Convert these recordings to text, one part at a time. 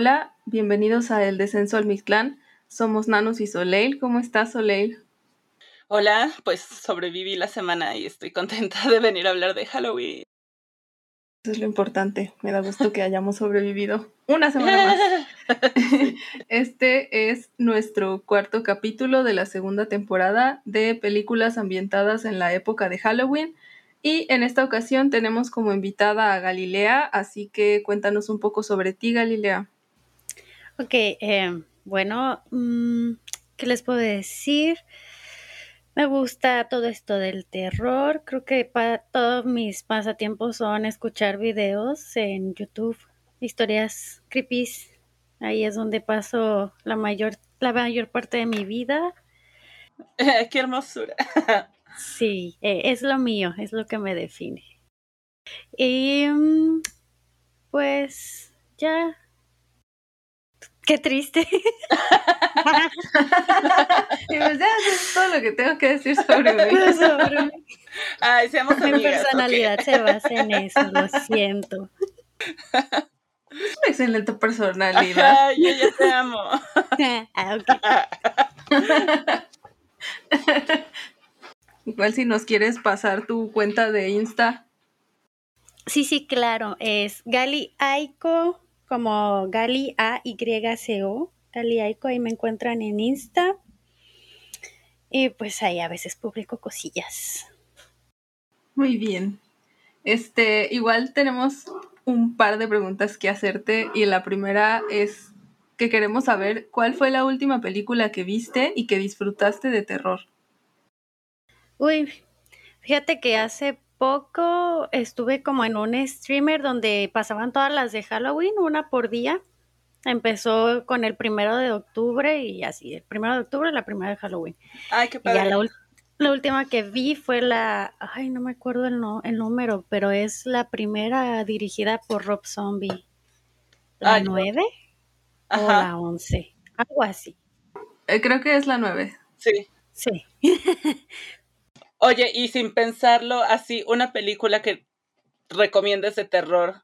Hola, bienvenidos a El Descenso al Mictlán. Somos Nanos y Soleil. ¿Cómo estás, Soleil? Hola, pues sobreviví la semana y estoy contenta de venir a hablar de Halloween. Eso es lo importante. Me da gusto que hayamos sobrevivido una semana más. Este es nuestro cuarto capítulo de la segunda temporada de películas ambientadas en la época de Halloween. Y en esta ocasión tenemos como invitada a Galilea, así que cuéntanos un poco sobre ti, Galilea. Ok, eh, bueno, mm, ¿qué les puedo decir? Me gusta todo esto del terror. Creo que para todos mis pasatiempos son escuchar videos en YouTube, historias creepy. Ahí es donde paso la mayor, la mayor parte de mi vida. Qué hermosura. sí, eh, es lo mío, es lo que me define. Y mm, pues ya Qué triste. y pues ya, eso es todo lo que tengo que decir sobre mí. sobre mí. Ay, seamos Mi amigas, personalidad se basa en eso, lo siento. Es una excelente personalidad. Ajá, yo ya te amo. Ah, ok. Igual si nos quieres pasar tu cuenta de Insta. Sí, sí, claro. Es Gali Aiko, como Gali A-Y-C-O. Gali Aiko, ahí me encuentran en Insta. Y pues ahí a veces publico cosillas. Muy bien. Este, igual tenemos un par de preguntas que hacerte y la primera es que queremos saber cuál fue la última película que viste y que disfrutaste de terror. Uy, fíjate que hace poco estuve como en un streamer donde pasaban todas las de Halloween, una por día. Empezó con el primero de octubre y así, el primero de octubre, la primera de Halloween. Ay, qué Y ya la, última que vi fue la, ay, no me acuerdo el, no- el número, pero es la primera dirigida por Rob Zombie. ¿La Ay, no. 9 o la 11? Algo así. Eh, creo que es la nueve. sí. Sí. Oye, y sin pensarlo, así, una película que recomiendes de terror.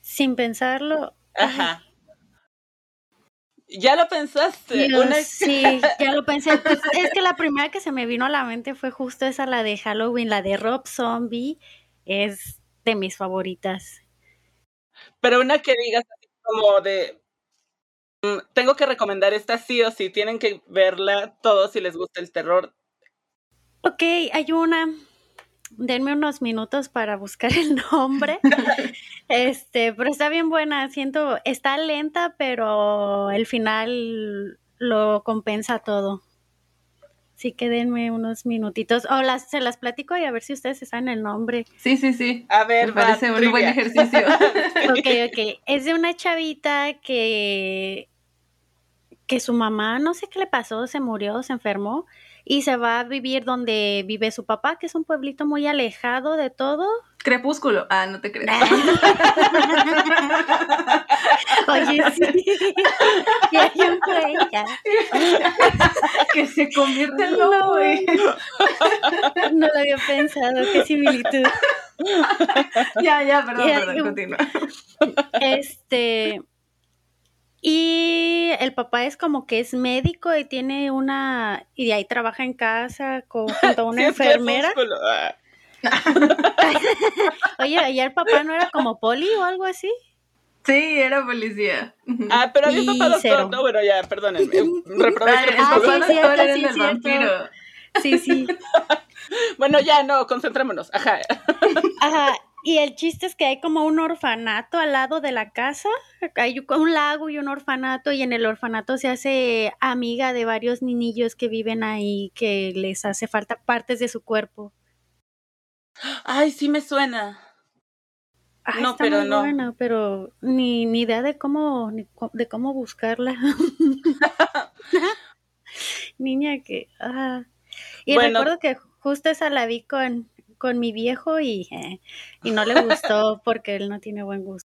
Sin pensarlo. Ajá. ¿Ya lo pensaste? Una- sí, ya lo pensé. Pues, es que la primera que se me vino a la mente fue justo esa, la de Halloween, la de Rob Zombie. Es de mis favoritas. Pero una que digas así como de. mm, Tengo que recomendar esta sí o sí. Tienen que verla todos si les gusta el terror. Ok, hay una. Denme unos minutos para buscar el nombre. Este, pero está bien buena. Siento, está lenta, pero el final lo compensa todo. Así que denme unos minutitos. O las, se las platico y a ver si ustedes se saben el nombre. Sí, sí, sí. A ver, Me va, parece un buen ejercicio. Ok, ok. Es de una chavita que, que su mamá, no sé qué le pasó, se murió, se enfermó y se va a vivir donde vive su papá, que es un pueblito muy alejado de todo. Crepúsculo. Ah, no te creas. Oye, sí. Y hay un güey, ya. que se convierte en No. lobo, güey. No lo había pensado, qué similitud. Ya, ya, perdón, perdón, continúa. Este. Y el papá es como que es médico y tiene una. Y de ahí trabaja en casa con, junto a una Sí, enfermera. Ah. Oye, ¿y el papá no era como poli o algo así? Sí, era policía. Ah, pero había papá doctor. cero. No, bueno, ya, perdónenme. Reprobé Ah, el Ah, papá sí, cierto, era sí, el vampiro. Sí, sí. Bueno, ya, no, concentrémonos. Ajá. Ajá. Y el chiste es que hay como un orfanato al lado de la casa, hay un lago y un orfanato y en el orfanato se hace amiga de varios niñillos que viven ahí que les hace falta partes de su cuerpo. Ay, sí me suena. no, pero no. Buena, pero ni, ni idea de cómo, de cómo buscarla. Niña que... Ah. Y recuerdo que justo esa la vi con, con mi viejo y, eh, y no le gustó porque él no tiene buen gusto.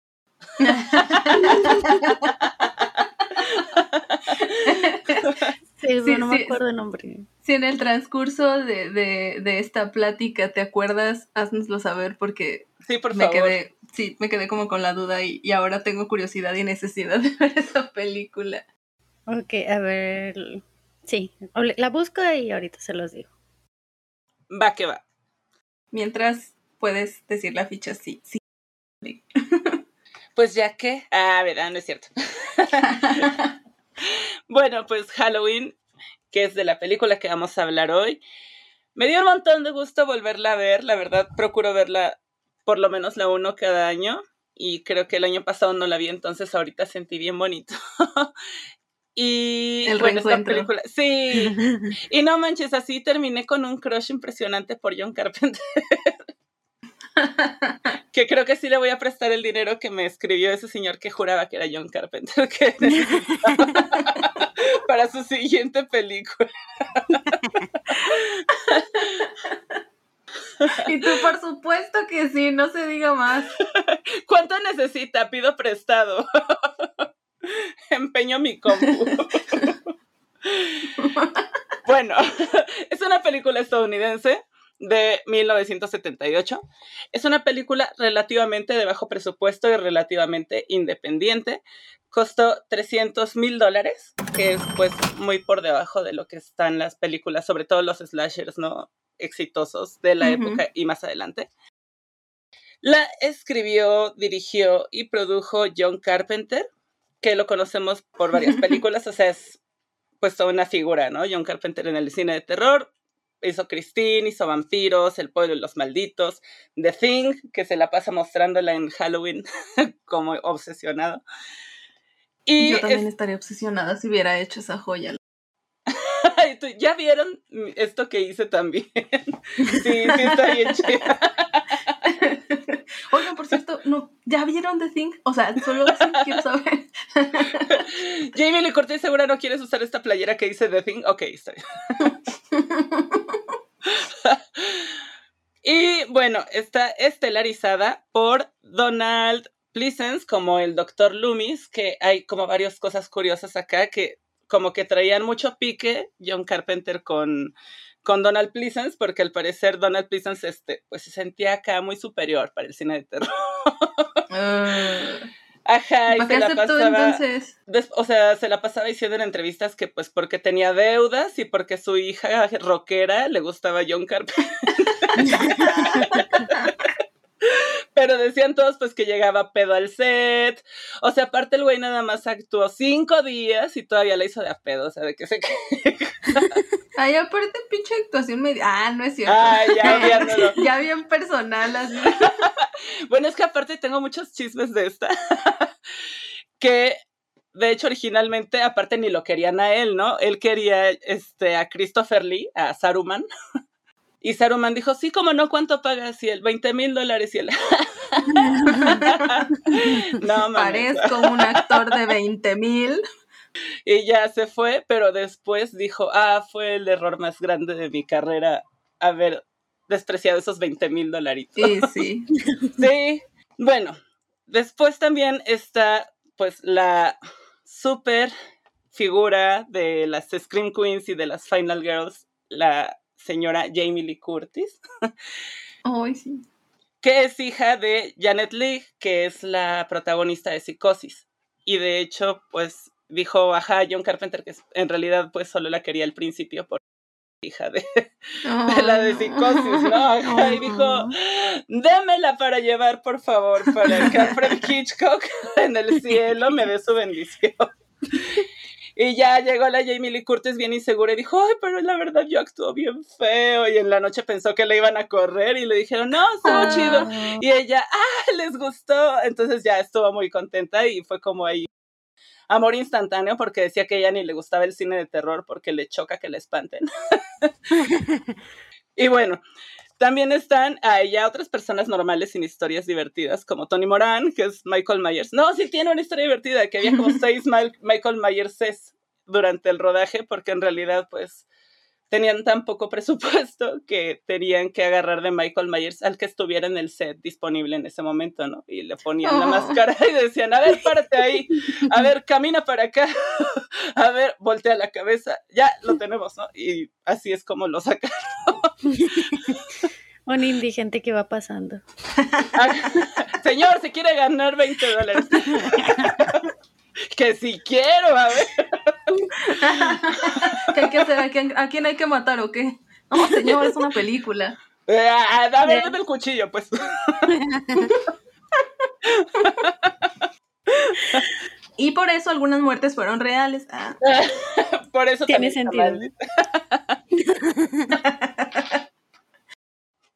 sí, no me acuerdo el nombre. Si en el transcurso de, de, de, esta plática te acuerdas, haznoslo saber porque sí, por me quedé, sí, me quedé como con la duda y, y ahora tengo curiosidad y necesidad de ver esa película. Ok, a ver, sí, la busco y ahorita se los digo. Va que va. Mientras puedes decir la ficha sí, sí. Pues ya que, ah, verdad, no es cierto. bueno, pues Halloween, que es de la película que vamos a hablar hoy, me dio un montón de gusto volverla a ver, la verdad procuro verla por lo menos la uno cada año y creo que el año pasado no la vi, entonces ahorita sentí bien bonito. Y el bueno, esta película, sí. y no manches, así terminé con un crush impresionante por John Carpenter. que creo que sí le voy a prestar el dinero que me escribió ese señor que juraba que era John Carpenter que para su siguiente película. y tú, por supuesto que sí, no se diga más. ¿Cuánto necesita? Pido prestado. Empeño mi compu. bueno, es una película estadounidense de 1978. Es una película relativamente de bajo presupuesto y relativamente independiente. Costó 300 mil dólares, que es pues muy por debajo de lo que están las películas, sobre todo los slashers no exitosos de la época y más adelante. La escribió, dirigió y produjo John Carpenter, que lo conocemos por varias películas, o sea, es pues toda una figura, ¿no? John Carpenter en el cine de terror, hizo Christine, hizo Vampiros, El Pueblo de los Malditos, The Thing, que se la pasa mostrándola en Halloween como obsesionado. Y Yo también estaría obsesionada si hubiera hecho esa joya. ¿Ya vieron esto que hice también? sí, sí está bien chida. Oigan, por cierto, no, ¿ya vieron The Thing? O sea, solo así quiero saber. Jamie le corté segura no quieres usar esta playera que dice The Thing. Ok, está y bueno, está estelarizada por Donald Pleasence como el Dr. Loomis, que hay como varias cosas curiosas acá que como que traían mucho pique John Carpenter con con Donald Pleasence, porque al parecer Donald Pleasence este, pues se sentía acá muy superior para el cine de terror. Ah. Ajá, y se la pasaba. Entonces? o sea, se la pasaba diciendo en entrevistas que pues porque tenía deudas y porque su hija rockera le gustaba John Carpenter. Pero decían todos pues que llegaba pedo al set. O sea, aparte el güey nada más actuó cinco días y todavía le hizo de a pedo, o sea, de que se Ay, aparte pinche actuación media. Ah, no es cierto. Ah, ya, ya bien personal así. bueno, es que aparte tengo muchos chismes de esta. que de hecho, originalmente, aparte ni lo querían a él, ¿no? Él quería este, a Christopher Lee, a Saruman. Y Saruman dijo, sí, como no, ¿cuánto pagas? Y él, 20 mil dólares. Y él, no, Parezco un actor de 20 mil. Y ya se fue, pero después dijo, ah, fue el error más grande de mi carrera haber despreciado esos 20 mil dolaritos. Sí, sí. sí. Bueno, después también está, pues, la super figura de las Scream Queens y de las Final Girls, la señora Jamie Lee Curtis. Ay, sí. Que es hija de Janet Leigh, que es la protagonista de Psicosis. Y de hecho, pues dijo, ajá, John Carpenter, que en realidad pues solo la quería al principio por hija de, la de psicosis, ¿no? y dijo, démela para llevar, por favor, para que Alfred Hitchcock en el cielo me dé su bendición. Y ya llegó la Jamie Lee Curtis bien insegura y dijo, ay, pero la verdad yo actúo bien feo. Y en la noche pensó que le iban a correr y le dijeron, no, estuvo chido. Ah. Y ella, ah, les gustó. Entonces ya estuvo muy contenta y fue como ahí amor instantáneo porque decía que ella ni le gustaba el cine de terror porque le choca que le espanten. y bueno, también están ahí ya otras personas normales sin historias divertidas, como Tony Moran, que es Michael Myers. No, sí tiene una historia divertida, que había como seis Michael Myers durante el rodaje, porque en realidad, pues, tenían tan poco presupuesto que tenían que agarrar de Michael Myers al que estuviera en el set disponible en ese momento, ¿no? Y le ponían la Oh. máscara y decían, a ver, párate ahí, a ver, camina para acá, a ver, voltea la cabeza, ya lo tenemos, ¿no? Y así es como lo sacan. Un indigente que va pasando. Señor, si quiere ganar 20 dólares. que si quiero, a ver. ¿Qué hay que hacer? ¿A quién, a quién hay que matar o qué? No, señor, es una película. Eh, a, a ver, dame el cuchillo, pues. Y por eso algunas muertes fueron reales. Ah, Por eso Tiene sentido.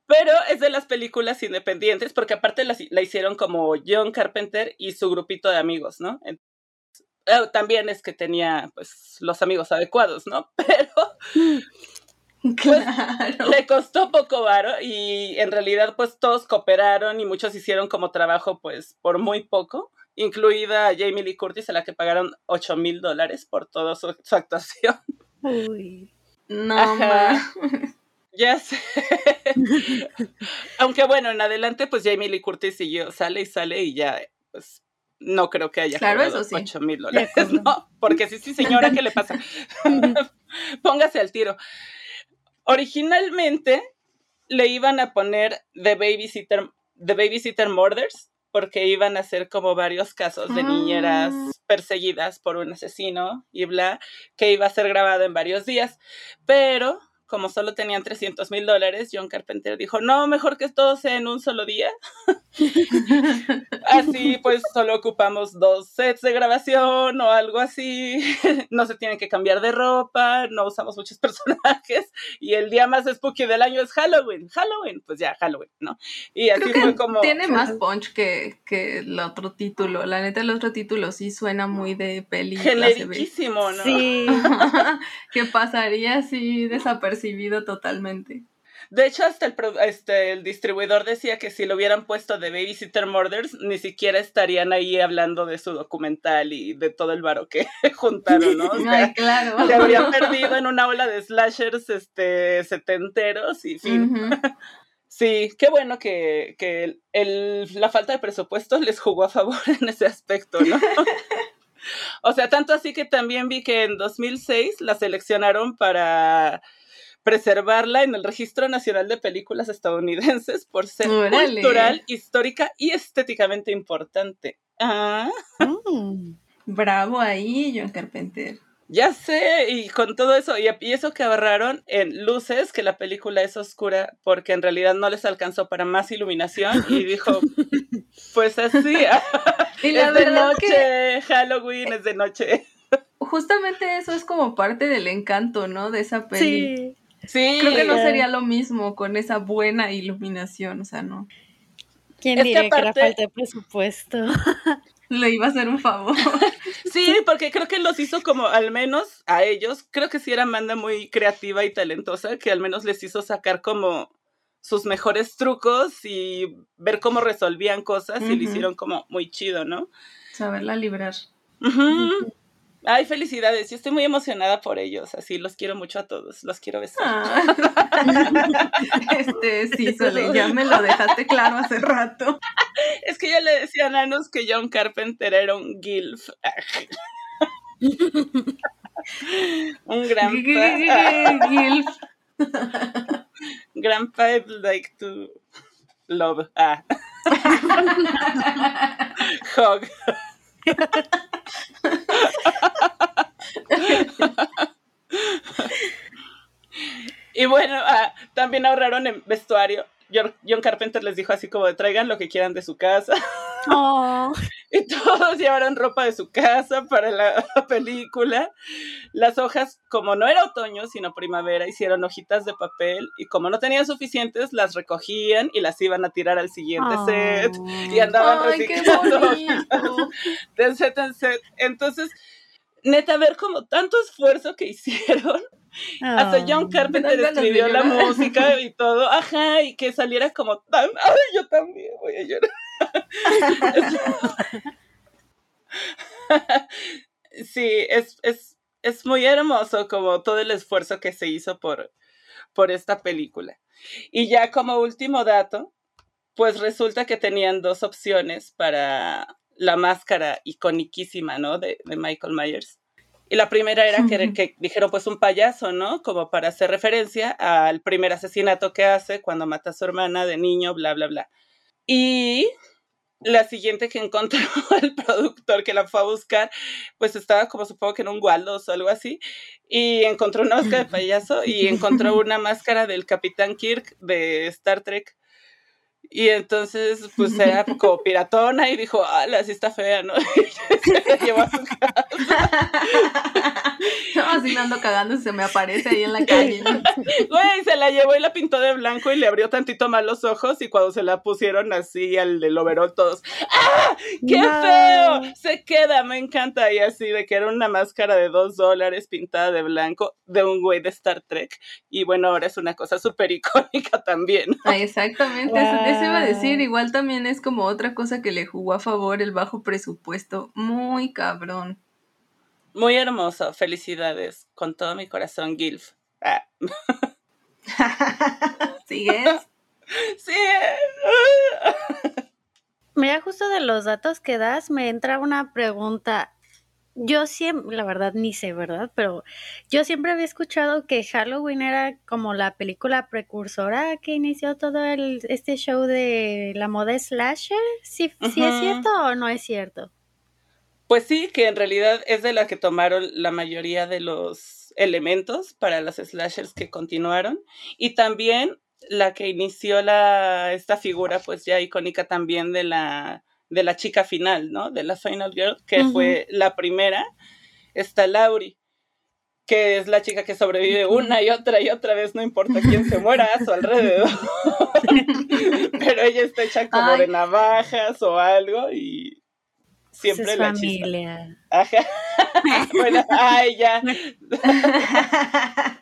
Pero es de las películas independientes, porque aparte la, la hicieron como John Carpenter y su grupito de amigos, ¿no? Eh, también es que tenía, pues, los amigos adecuados, ¿no? Pero claro. le costó poco varo y en realidad pues todos cooperaron y muchos hicieron como trabajo pues por muy poco, incluida Jamie Lee Curtis a la que pagaron 8 mil dólares por toda su, su actuación. Uy. No. Ya sé. Aunque bueno, en adelante pues Jamie Lee Curtis siguió, sale y sale y ya pues no creo que haya Claro, cobrado eso sí. 8 mil dólares. ¿no? Porque sí, sí, señora, ¿qué le pasa? Póngase al tiro. Originalmente le iban a poner The Babysitter, The Babysitter Murders, porque iban a ser como varios casos de niñeras Ah. perseguidas por un asesino y bla, que iba a ser grabado en varios días. Pero como solo tenían 300 mil dólares, John Carpenter dijo, no, mejor que todo sea en un solo día. Así pues solo ocupamos dos sets de grabación o algo así. No se tienen que cambiar de ropa, no usamos muchos personajes y el día más spooky del año es Halloween. Halloween, pues ya, Halloween, ¿no? Y así Creo que fue como... tiene más punch que, que el otro título. La neta, el otro título sí suena muy de peli. generiquísimo, ¿no? Sí. que pasaría así desapercibido totalmente. De hecho, hasta el, pro- este, el distribuidor decía que si lo hubieran puesto de Babysitter Murders, ni siquiera estarían ahí hablando de su documental y de todo el varo que juntaron, ¿no? O sea, Ay, claro. se habrían perdido en una ola de slashers este, setenteros y fin. Sí, qué bueno que, que el- el- la falta de presupuesto les jugó a favor en ese aspecto, ¿no? o sea, tanto así que también vi que en 2006 la seleccionaron para preservarla en el Registro Nacional de Películas Estadounidenses por ser Órale. cultural, histórica y estéticamente importante. Ah, Mm. Bravo ahí, John Carpenter. ya sé, y con todo eso, y, y eso que ahorraron en luces, que la película es oscura, porque en realidad no les alcanzó para más iluminación, y dijo, pues así, Y la es de noche, que Halloween es de noche. justamente eso es como parte del encanto, ¿no? De esa peli. Sí. Sí, Creo que no sería lo mismo con esa buena iluminación, o sea, no. ¿Quién Es que diría que, era falta de presupuesto? Le iba a hacer un favor. sí, porque creo que los hizo como, al menos a ellos, creo que sí era Amanda muy creativa y talentosa, que al menos les hizo sacar como sus mejores trucos y ver cómo resolvían cosas y lo hicieron como muy chido, ¿no? Saberla librar. Ujú. Ay, felicidades. Yo estoy muy emocionada por ellos. Así los quiero mucho a todos. Los quiero besar. Ah. este, sí, Sole, ya me lo dejaste claro hace rato. Es que ya le decía a Nanos que John Carpenter era un gilf. un grandpa. Gilf. grandpa like to love. Ah. Hug. y bueno, ah, también ahorraron en vestuario. John, John Carpenter les dijo así como traigan lo que quieran de su casa. Oh. Y todos llevaron ropa de su casa para la película. Las hojas, como no era otoño, sino primavera, hicieron hojitas de papel y como no tenían suficientes, las recogían y las iban a tirar al siguiente set y andaban Ay, reciclando de set en set. Entonces, neta, ver como tanto esfuerzo que hicieron hasta John Carpenter escribió la música y todo, ajá, y que saliera como tan, ay, yo también voy a llorar. sí, es, es, es muy hermoso como todo el esfuerzo que se hizo por, por esta película. Y ya como último dato, pues resulta que tenían dos opciones para la máscara iconiquísima, ¿no? De, de Michael Myers. Y la primera era que, que dijeron pues un payaso, ¿no? Como para hacer referencia al primer asesinato que hace cuando mata a su hermana de niño, bla, bla, bla. Y la siguiente que encontró el productor que la fue a buscar, pues estaba como supongo que en un Waldos o algo así, y encontró una máscara de payaso y encontró una máscara del Capitán Kirk de Star Trek. Y entonces, pues era como piratona y dijo, ala, sí está fea, ¿no? Y se la llevó a su casa. No, así me ando cagando y se me aparece ahí en la calle. Güey, se la llevó y la pintó de blanco y le abrió tantito más los ojos y cuando se la pusieron así al del overall todos, ¡ah! ¡Qué No. feo! Se queda, me encanta. Y así de que era una máscara de dos dólares pintada de blanco de un güey de Star Trek. Y bueno, ahora es una cosa súper icónica también. Ah, exactamente, eso, eso iba a decir. Igual también es como otra cosa que le jugó a favor el bajo presupuesto. Muy cabrón. Muy hermoso, felicidades. Con todo mi corazón, Gilf. Ah, ¿Sigues? sí. Mira, justo de los datos que das, me entra una pregunta. Yo siempre, la verdad ni sé, ¿verdad? Pero yo siempre había escuchado que Halloween era como la película precursora que inició todo el, este show de la moda slasher. ¿Sí, ¿sí es cierto o no es cierto? Pues sí, que en realidad es de la que tomaron la mayoría de los elementos para las slashers que continuaron y también la que inició la esta figura pues ya icónica también de la de la chica final, ¿no? De la Final Girl, que fue la primera, está Laurie, que es la chica que sobrevive una y otra y otra vez, no importa quién se muera a su alrededor. Pero ella está hecha como de navajas o algo y siempre es la chispa. familia. Ajá. bueno, ay, ya.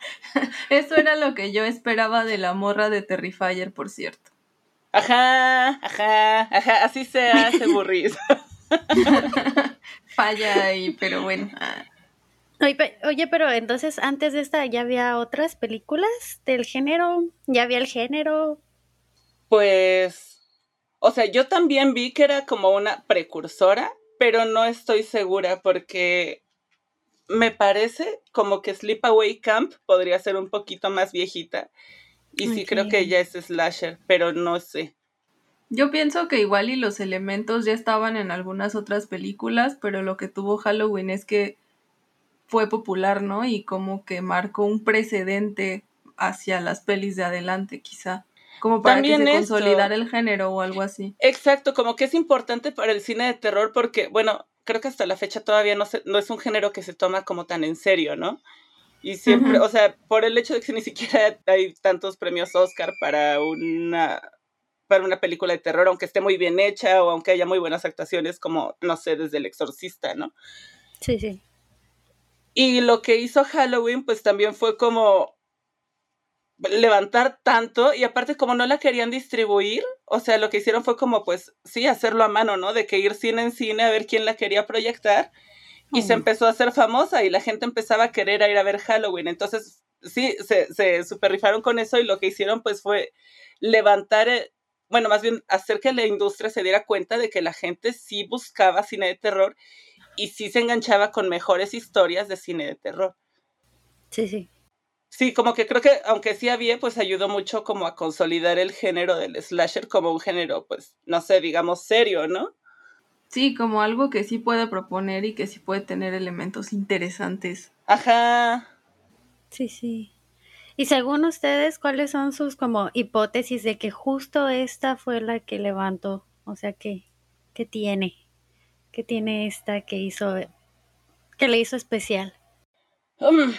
Eso era lo que yo esperaba de la morra de Terrifier, por cierto. Ajá, ajá, ajá, así se hace burris. Falla ahí, pero bueno. oye, pero entonces antes de esta ya había otras películas del género, ya había el género. Pues, o sea, yo también vi que era como una precursora, pero no estoy segura porque me parece como que Sleepaway Camp podría ser un poquito más viejita. Y sí creo que ya es slasher, pero no sé. Yo pienso que igual y los elementos ya estaban en algunas otras películas, pero lo que tuvo Halloween es que fue popular, ¿no? Y como que marcó un precedente hacia las pelis de adelante, quizá. Como para También que se consolidara el género o algo así. Exacto, como que es importante para el cine de terror porque, bueno, creo que hasta la fecha todavía no, se, no es un género que se toma como tan en serio, ¿no? Y siempre, o sea, por el hecho de que ni siquiera hay tantos premios Oscar para una para una película de terror, aunque esté muy bien hecha o aunque haya muy buenas actuaciones, como, no sé, desde El Exorcista, ¿no? Sí, sí. Y lo que hizo Halloween, pues también fue como levantar tanto y aparte como no la querían distribuir, o sea, lo que hicieron fue como pues sí, hacerlo a mano, ¿no? De que ir cine en cine a ver quién la quería proyectar y se empezó a hacer famosa y la gente empezaba a querer ir a ver Halloween. Entonces, sí, se, se super rifaron con eso y lo que hicieron pues fue levantar, eh, bueno, más bien hacer que la industria se diera cuenta de que la gente sí buscaba cine de terror y sí se enganchaba con mejores historias de cine de terror. Sí, sí. Sí, como que creo que aunque sí había, pues ayudó mucho como a consolidar el género del slasher como un género, pues, no sé, digamos serio, ¿no? Sí, como algo que sí puede proponer y que sí puede tener elementos interesantes. Ajá. Sí, sí. Y según ustedes, ¿cuáles son sus como hipótesis de que justo esta fue la que levantó? O sea que ¿Qué tiene? ¿Qué tiene esta que hizo, que le hizo especial? Um,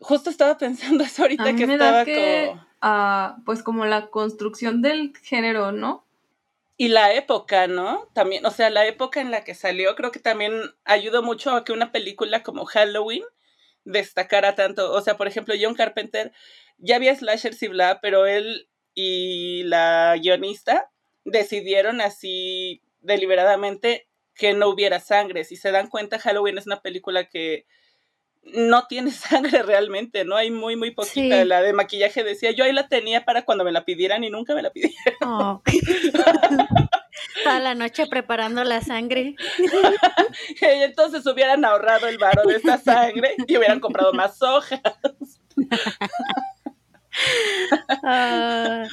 justo estaba pensando eso ahorita que estaba que, pues como la construcción del género, ¿no? Y la época, ¿no? También, o sea, la época en la que salió, creo que también ayudó mucho a que una película como Halloween destacara tanto. O sea, por ejemplo, John Carpenter ya había slashers y bla, pero él y la guionista decidieron así deliberadamente que no hubiera sangre. Si se dan cuenta, Halloween es una película que no tiene sangre realmente, ¿no? Hay muy, muy poquita. La de maquillaje decía, yo ahí la tenía para cuando me la pidieran y nunca me la pidieron. Oh. Toda la noche preparando la sangre. y entonces hubieran ahorrado el varo de esta sangre y hubieran comprado más hojas. Ah,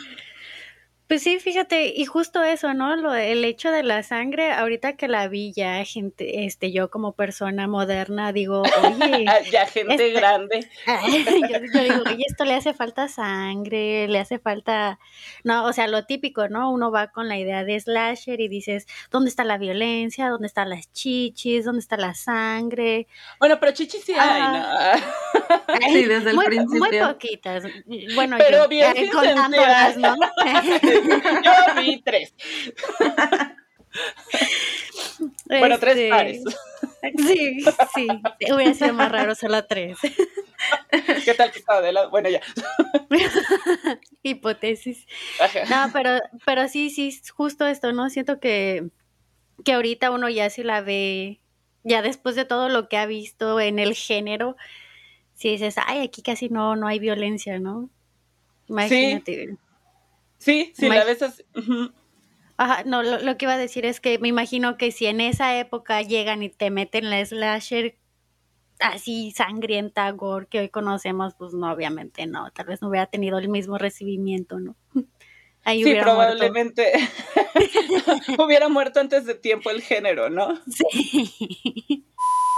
pues sí, fíjate, y justo eso, ¿no? Lo, el hecho de la sangre, ahorita que la vi ya, gente, este, yo como persona moderna digo, oye. ya gente este, grande. yo, digo, oye, esto le hace falta sangre, le hace falta, no, o sea, lo típico, ¿no? Uno va con la idea de slasher y dices, ¿dónde está la violencia? ¿Dónde están las chichis? ¿Dónde está la sangre? Bueno, pero chichis sí hay, ah. ¿no? sí, desde el muy, principio. Muy poquitas. Bueno, pero yo, bien, eh, contándolas, ¿no? Yo vi tres. bueno, tres este, pares. Sí, sí. Hubiera sido más raro solo tres. ¿Qué tal que estaba de lado? Bueno, ya. Hipótesis. No, pero, pero sí, sí, justo esto, ¿no? Siento que, que ahorita uno ya sí la ve, ya después de todo lo que ha visto en el género, si dices, ay, aquí casi no, no hay violencia, ¿no? Imagínate. Sí, sí, la ves así. Ajá, no, lo, que iba a decir es que me imagino que si en esa época llegan y te meten la slasher así sangrienta, gore que hoy conocemos, pues no, obviamente no, tal vez no hubiera tenido el mismo recibimiento, ¿no? Ahí sí, probablemente hubiera muerto antes de tiempo el género, ¿no? Sí.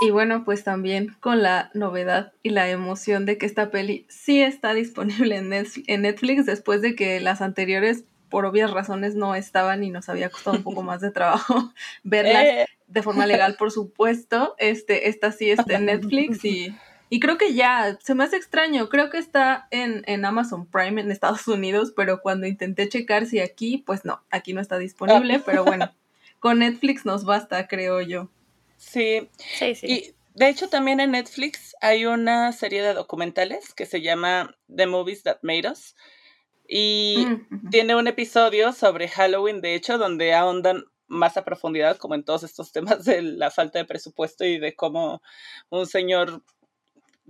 Y bueno, pues también con la novedad y la emoción de que esta peli sí está disponible en Netflix después de que las anteriores por obvias razones no estaban y nos había costado un poco más de trabajo verlas eh. de forma legal, por supuesto. Este, esta sí está en Netflix y, y creo que ya, se me hace extraño, creo que está en, en Amazon Prime en Estados Unidos, pero cuando intenté checar si aquí, pues no, aquí no está disponible, ah. pero bueno, con Netflix nos basta, creo yo. Sí. Sí, sí. Y de hecho también en Netflix hay una serie de documentales que se llama The Movies That Made Us. Y mm, tiene un episodio sobre Halloween, de hecho, donde ahondan más a profundidad, como en todos estos temas de la falta de presupuesto y de cómo un señor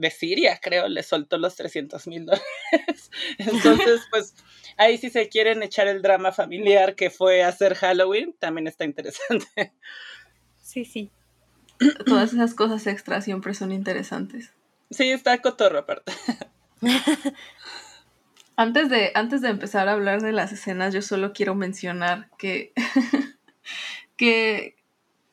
de Siria, creo, le soltó los 300 mil dólares. Entonces, pues ahí si se quieren echar el drama familiar que fue hacer Halloween, también está interesante. Sí, sí todas esas cosas extras siempre son interesantes. Sí, está cotorro aparte. antes, de, antes de empezar a hablar de las escenas, yo solo quiero mencionar que, que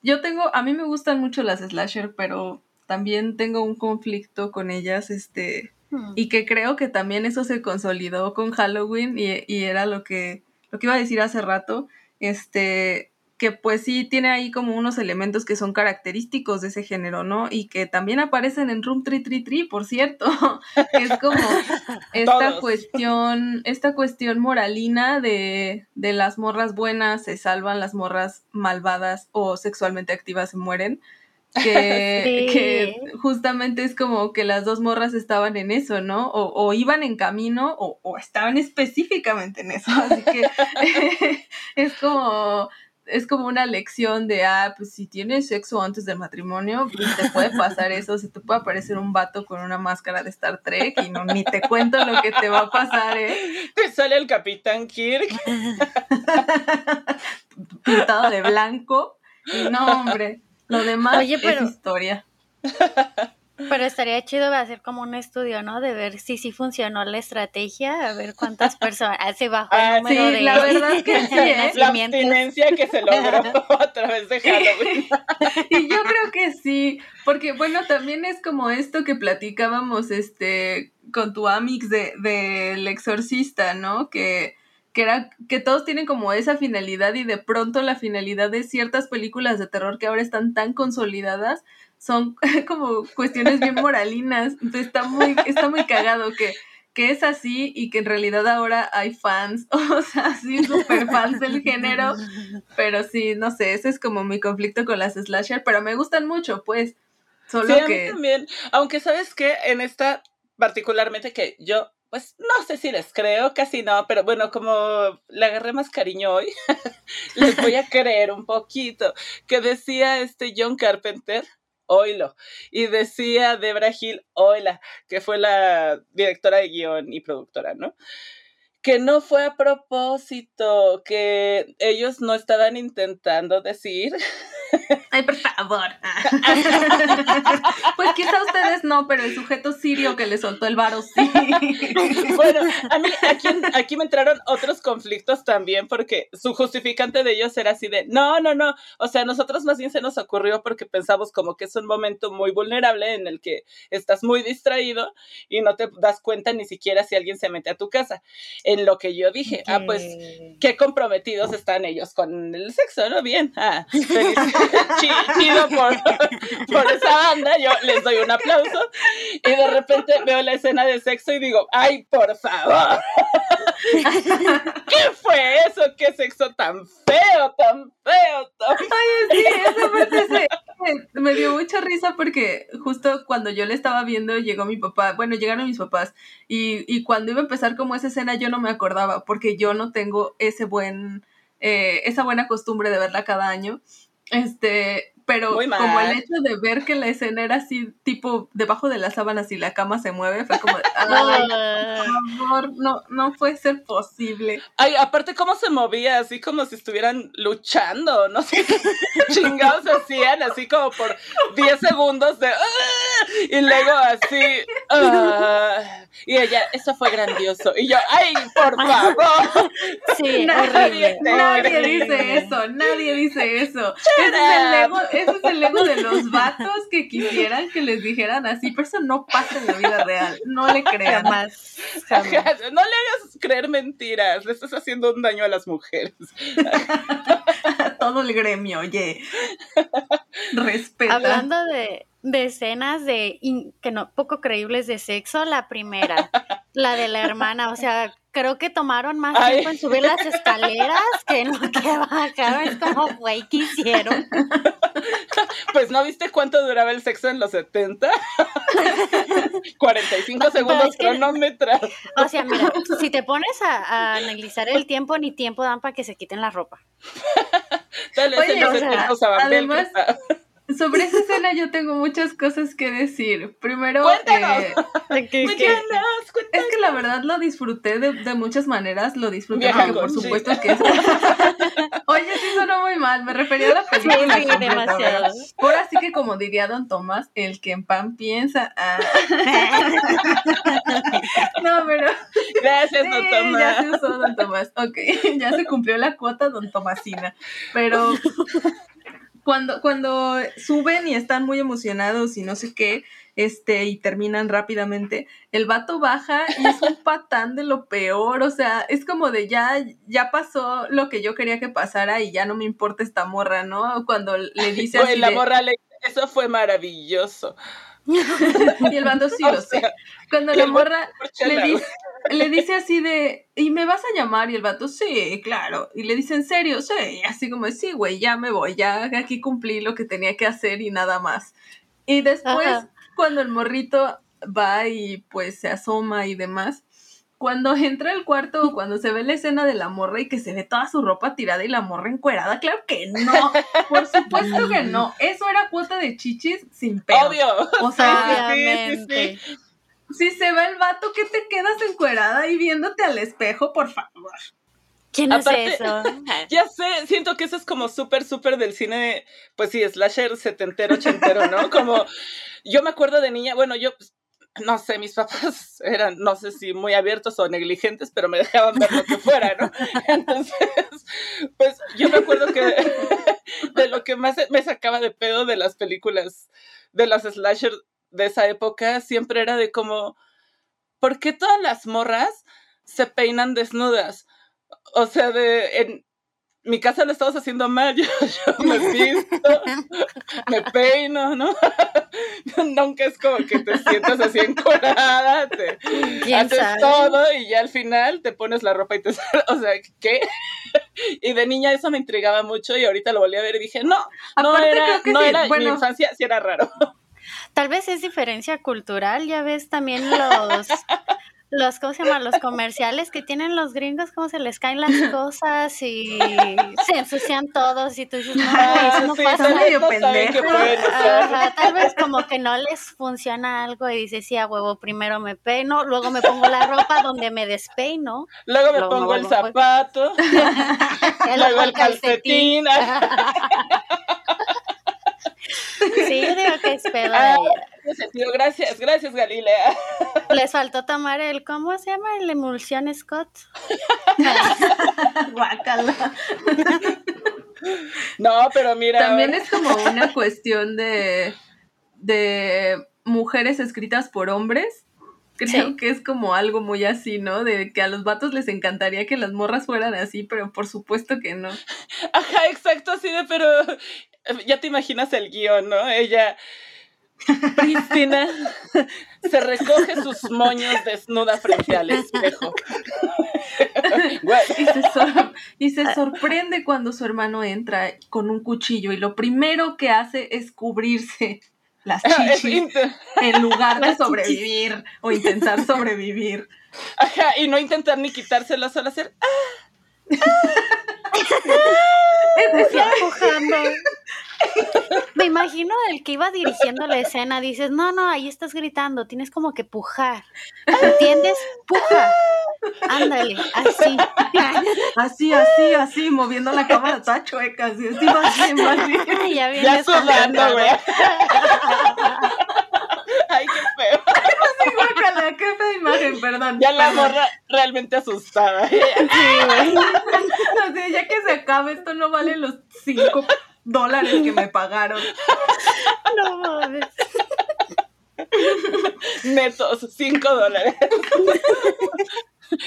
yo tengo, a mí me gustan mucho las slasher, pero también tengo un conflicto con ellas, este, hmm. y que creo que también eso se consolidó con Halloween y, y era lo que, lo que iba a decir hace rato, este, que pues sí tiene ahí como unos elementos que son característicos de ese género, ¿no? Y que también aparecen en Room 333, por cierto. es como esta cuestión, esta cuestión moralina de, de las morras buenas se salvan, las morras malvadas o sexualmente activas se mueren. Que, que, justamente es como que las dos morras estaban en eso, ¿no? O, o iban en camino o, o, estaban específicamente en eso. Así que es como es como una lección de, ah, pues si tienes sexo antes del matrimonio, pues te puede pasar eso, se te puede aparecer un vato con una máscara de Star Trek y no, ni te cuento lo que te va a pasar, ¿eh? Te sale el Capitán Kirk. Pintado de blanco. Y no, hombre, lo demás es historia. Pero estaría chido hacer como un estudio, ¿no? De ver si sí funcionó la estrategia, a ver cuántas personas se bajó el ah, número de la verdad que sí, ¿eh? la abstinencia que se logró a través de Halloween. y yo creo que sí, porque bueno, también es como esto que platicábamos este con tu Amix de del exorcista, ¿no? Que que era que todos tienen como esa finalidad y de pronto la finalidad de ciertas películas de terror que ahora están tan consolidadas son como cuestiones bien moralinas. Entonces está muy, está muy cagado que, que es así y que en realidad ahora hay fans, o sea, sí, súper fans del género. Pero sí, no sé, ese es como mi conflicto con las slasher, pero me gustan mucho, pues. Solo sí, a que. mí también. Aunque sabes que en esta particularmente que yo pues no sé si les creo, casi no, pero bueno, como le agarré más cariño hoy, les voy a creer un poquito. Que decía este John Carpenter, oilo, y decía Debra Hill, oila, que fue la directora de guion y productora, ¿no? Que no fue a propósito, que ellos no estaban intentando decir Ay, por favor. pues quizá ustedes no, pero el sujeto sirio que le soltó el varo sí. bueno, a mí aquí, aquí me entraron otros conflictos también porque su justificante de ellos era así de, no, no, no, o sea, nosotros más bien se nos ocurrió porque pensamos como que es un momento muy vulnerable en el que estás muy distraído y no te das cuenta ni siquiera si alguien se mete a tu casa. En lo que yo dije, ah, pues, qué comprometidos están ellos con el sexo, ¿no? Bien, ah, feliz chido por, esa banda, yo les doy un aplauso y de repente veo la escena de sexo y digo, ay, por favor, ¿qué fue eso? ¿Qué sexo tan feo, tan feo, tan feo? Ay, sí, esa parte me dio mucha risa porque justo cuando yo le estaba viendo llegó mi papá, bueno, llegaron mis papás y, y cuando iba a empezar como esa escena yo no me acordaba porque yo no tengo ese buen... Eh, esa buena costumbre de verla cada año. Este, pero como el hecho de ver que la escena era así, tipo, debajo de las sábanas y la cama se mueve, fue como, ay, por favor, no, no puede ser posible. Ay, aparte cómo se movía, así como si estuvieran luchando, no sé, chingados hacían, así como por 10 segundos de, y luego así, uh, y ella, eso fue grandioso, y yo, ay, por favor. Sí, nadie, nadie dice eso, nadie dice eso. Ese es el ego, ese es el ego de los vatos que quisieran que les dijeran así, pero eso no pasa en la vida real. No le crean. Jamás. No le hagas creer mentiras. Le estás haciendo un daño a las mujeres. Todo el gremio, oye. Respeta. Hablando de, de escenas de que no poco creíbles de sexo, la primera, la de la hermana, o sea, creo que tomaron más Ay. tiempo en subir las escaleras que en lo que bajaron. Es como, güey, ¿qué hicieron? Pues no viste cuánto duraba el sexo en los 70? 45 Pero segundos es que- cronómetro. O sea, mira, si te pones a, a analizar el tiempo, ni tiempo dan para que se quiten la ropa. En Oye, los o sea, 70 usaban además-. Sobre esa escena yo tengo muchas cosas que decir. Primero, Cuéntanos. eh, Cuéntanos, cuéntanos. es que la verdad lo disfruté de, de muchas maneras. Lo disfruté porque por supuesto que es... Oye, sí sonó muy mal. Me refería a la película. Sí, sí, completa, demasiado. ¿verdad? Ahora sí que como diría Don Tomás, el que en pan piensa. ah. No, pero... Gracias, Sí, don ya Tomás. se usó Don Tomás. Ok, ya se cumplió la cuota Don Tomasina. Pero cuando, cuando suben y están muy emocionados y no sé qué, este, y terminan rápidamente, el vato baja y es un patán de lo peor. O sea, es como de ya, ya pasó lo que yo quería que pasara y ya no me importa esta morra, ¿no? Cuando le dice así la de- morra le eso fue maravilloso. y el vato sí O lo sé. Cuando la morra le dice, le dice así de, ¿y me vas a llamar? Y el vato, sí, claro. Y le dice, ¿en serio? Sí, así como, sí, güey, ya me voy, ya aquí cumplí lo que tenía que hacer y nada más. Y después, Ajá. cuando el morrito va y pues se asoma y demás, cuando entra al cuarto o cuando se ve la escena de la morra y que se ve toda su ropa tirada y la morra encuerada, claro que no, por supuesto que no, eso era cuota de chichis sin pedo. Obvio. O sea, sí, sí, Obviamente. si se va el vato, ¿qué te quedas encuerada y viéndote al espejo, por favor? ¿Quién Aparte- es eso? Ya sé, siento que eso es como súper, súper del cine, pues sí, slasher setentero, ochentero, ¿no? Como, yo me acuerdo de niña, bueno, yo, no sé, mis papás eran, no sé si muy abiertos o negligentes, pero me dejaban ver lo que fuera, ¿no? Entonces, pues yo me acuerdo que de lo que más me sacaba de pedo de las películas, de las slasher de esa época, siempre era de como, ¿por qué todas las morras se peinan desnudas? O sea, de, en mi casa lo estamos haciendo mal, yo, me visto, me peino, ¿no? Nunca es como que te sientas así encorada, te haces todo y ya al final te pones la ropa y te... O sea, ¿qué? Y de niña eso me intrigaba mucho y ahorita lo volví a ver y dije, no, no era, no era mi infancia, sí era raro. Tal vez es diferencia cultural, ya ves también los los, ¿cómo se llaman? Los comerciales que tienen los gringos, cómo se les caen las cosas y se ensucian todos y tú dices, no, ah, eso no pasa. Medio tal vez como que no les funciona algo y dices, sí, a huevo, primero me peino, luego me pongo la ropa donde me despeino. Luego me pongo el zapato, luego el calcetín. Sí, digo que espero. Gracias, gracias, Galilea. Les faltó tomar el, ¿cómo se llama? El emulsión Scott. Guácala. No, pero mira. También es como una cuestión de, de mujeres escritas por hombres. Creo que es como algo muy así, ¿no? De que a los vatos les encantaría que las morras fueran así, pero por supuesto que no. Ajá, exacto, así de, pero ya te imaginas el guion, ¿no? Ella Cristina se recoge sus moños desnuda frente al espejo. y, se sorprende cuando su hermano entra con un cuchillo y lo primero que hace es cubrirse las chichis en lugar de sobrevivir o intentar sobrevivir. Ajá, y no intentar ni quitárselo, solo hacer... ¡Ah! Me imagino el que iba dirigiendo la escena, dices, no, no, ahí estás gritando, tienes como que pujar. ¿Entiendes? Puja. Ándale, así. Así, así, así, moviendo la cámara toda chueca, así, así, así, así. Ya, ya sudando, güey. Ay, qué feo. Guacala, qué fea imagen, perdón. Ya la morra realmente asustada. Sí, güey. Ya que se acabe, esto no vale los cinco dólares que me pagaron. No mames. Netos, cinco dólares.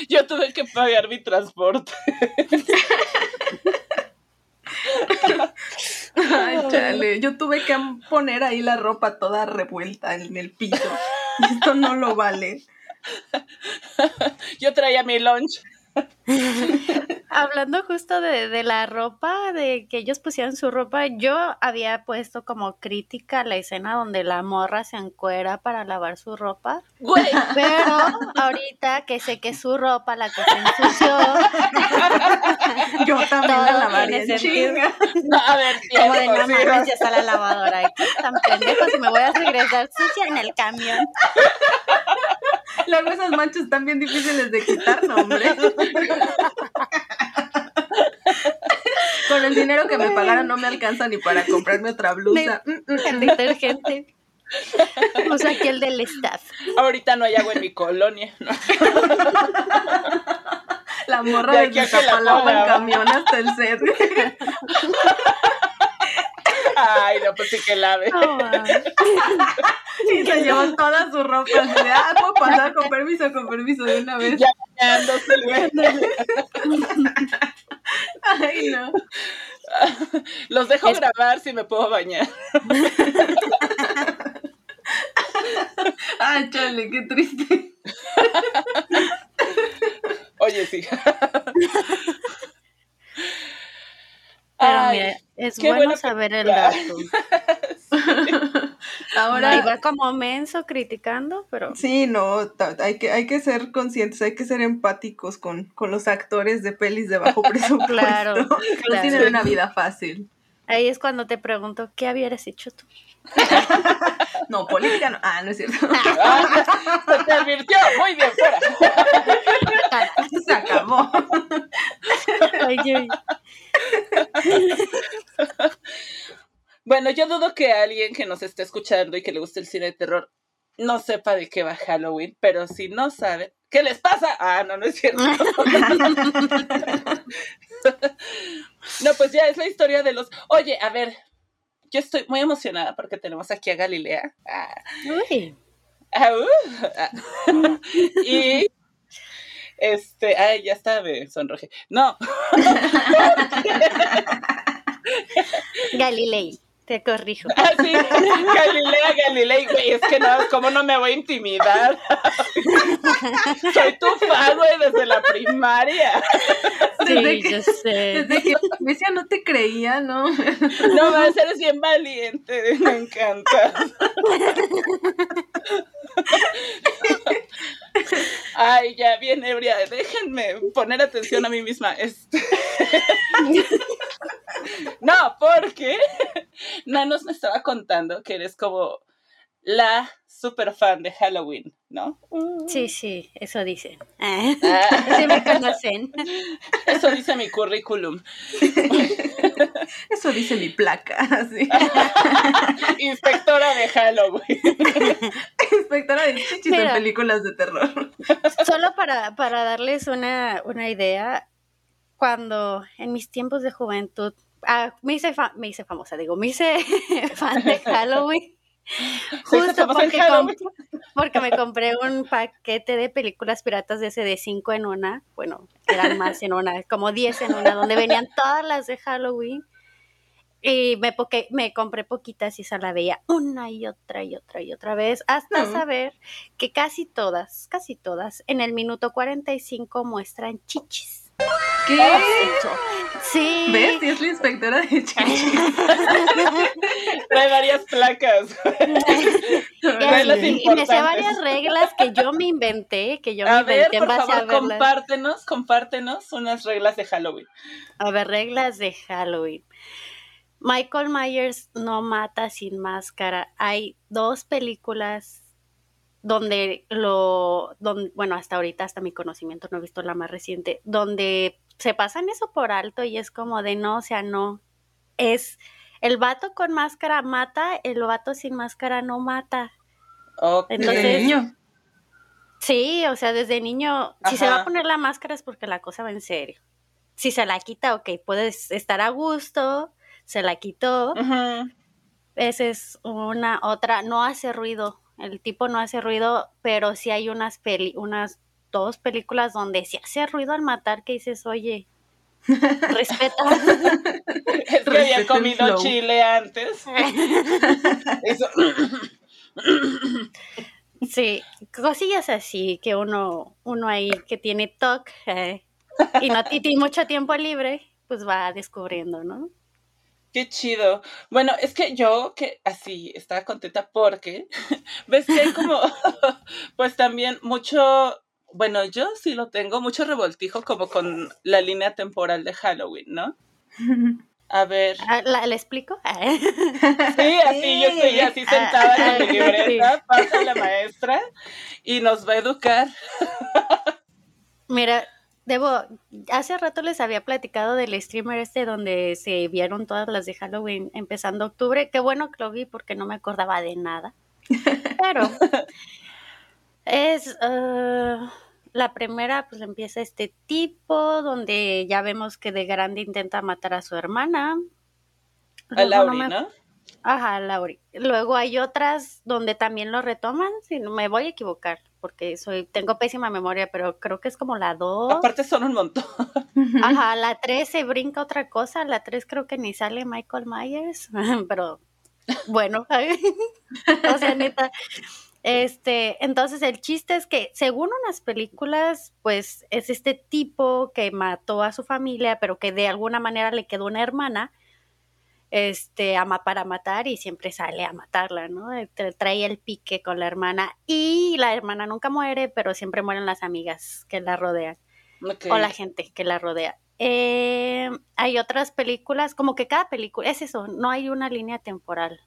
Yo tuve que pagar mi transporte. Ay, chale. Yo tuve que poner ahí la ropa toda revuelta en el piso. Esto no lo vale. Yo traía mi lunch. Hablando justo de, la ropa, de que ellos pusieran su ropa, yo había puesto como crítica la escena donde la morra se encuera para lavar su ropa. Pero ahorita que sé que su ropa la que se ensució. yo también la lavaría no, a ver, como de no mames, ya está la lavadora aquí, tan pendejos y me voy a regresar sucia en el camión. Luego esas manchas están bien difíciles de quitar, no, hombre. Con el dinero que me pagaron no me alcanza ni para comprarme otra blusa. El detergente. O sea, aquí el del staff. Ahorita no hay agua en mi colonia. La morra de, de agua en camión hasta el set. Ay, no, pues sí que lave. y se llevan todas sus ropas. De, ah, puedo pasar con permiso, con permiso, de una vez. Ya bañándose. Ay, no. Los dejo grabar si me puedo bañar. Ay, chale, qué triste. Oye, sí. Pero mira, es bueno saber el dato. Ahora iba como menso criticando, pero sí, no, hay que hay que ser conscientes, hay que ser empáticos con, con los actores de pelis de bajo presupuesto. claro, no tienen una vida fácil. Ahí es cuando te pregunto, ¿qué habías hecho tú? no, política no. Ah, no es cierto. Ah, se te advirtió. Muy bien, fuera. Se acabó. Bueno, yo dudo que alguien que nos esté escuchando y que le guste el cine de terror no sepa de qué va Halloween, pero si no sabe, ¿qué les pasa? Ah, no, no es cierto. no, pues ya es la historia de los. Oye, a ver, yo estoy muy emocionada porque tenemos aquí a Galilea. Ah. Uy. Ah, uh, ah. y Este, ay, ya está, me sonroje. No. Galilei, te corrijo. Ah, sí, Galilea, Galilei, güey, es que no, ¿cómo no me voy a intimidar? Soy tu fan, güey, desde la primaria. Sí, Desde que- yo sé. Desde que Grecia no te creía, ¿no? No más, eres bien valiente, me encanta. Ay, ya, bien ebria, déjenme poner atención a mí misma. Este... No, porque Nanos me estaba contando que eres como la super fan de Halloween, ¿no? Sí, sí, eso dicen. Ah, Ah, Sí me conocen. eso dice mi currículum. Eso dice mi placa. Inspectora de Halloween. Inspectora de chichis en Mira. películas de terror. Solo para, para darles una, una idea, cuando en mis tiempos de juventud, ah, me, hice fa- me hice famosa, digo, me hice fan de Halloween. Justo porque, porque me compré un paquete de películas piratas de ese de 5 en una, bueno, eran más en una, como 10 en una, donde venían todas las de Halloween. Y me, poque- me compré poquitas y se la veía una y otra y otra y otra vez, hasta Mm. saber que casi todas, casi todas, en el minuto 45 muestran chichis. ¿Qué? Sí. ¿Ves? Sí, es la inspectora de chichis. Trae varias placas. Y, Reglas y me sé varias reglas que yo me inventé, que yo A me ver, inventé en por base a favor, verlas. compártenos, compártenos unas reglas de Halloween. A ver, reglas de Halloween. Michael Myers no mata sin máscara. Hay dos películas donde lo, donde, bueno, hasta ahorita, hasta mi conocimiento, no he visto la más reciente, donde se pasan eso por alto y es como de no, o sea, no. Es el vato con máscara mata, el vato sin máscara no mata. Ok. Desde Entonces- niño. Sí, o sea, desde niño, si se va a poner la máscara es porque la cosa va en serio. Si se la quita, ok, puedes estar a gusto, se la quitó. Esa es una otra, no hace ruido. El tipo no hace ruido, pero sí hay unas peli, unas dos películas donde sí hace ruido al matar que dices, oye, respeta. Es que había comido chile antes. Eso. Sí, cosillas así que uno, uno ahí que tiene TOC eh, y no y tiene mucho tiempo libre, pues va descubriendo, ¿no? Qué chido. Bueno, es que yo que así estaba contenta porque ves que hay como, pues también mucho, bueno, yo sí lo tengo, mucho revoltijo como con la línea temporal de Halloween, ¿no? A ver. Ah, ¿La, ¿Le explico? Sí, así yo estoy así sentada Ah, con mi libreta, pasa la maestra y nos va a educar. Mira, debo, hace rato les había platicado del streamer este donde se vieron todas las de Halloween empezando octubre. Qué bueno que lo vi porque no me acordaba de nada. Pero es ah, la primera, pues empieza este tipo donde ya vemos que de grande intenta matar a su hermana. A me- ¿no? Ajá, Lauri. Luego hay otras donde también lo retoman, si no me voy a equivocar, porque soy, tengo pésima memoria, pero creo que es como la 2. Aparte son un montón. Ajá, la 3 se brinca otra cosa, la 3 creo que ni sale Michael Myers, pero bueno, o sea, neta. Este, entonces el chiste es que según unas películas, pues es este tipo que mató a su familia, pero que de alguna manera le quedó una hermana, este, ama para matar y siempre sale a matarla, ¿no? Eh, tra- Trae el pique con la hermana y la hermana nunca muere, pero siempre mueren las amigas que la rodean o la gente que la rodea. Eh, hay otras películas, como que cada película, es eso, no hay una línea temporal.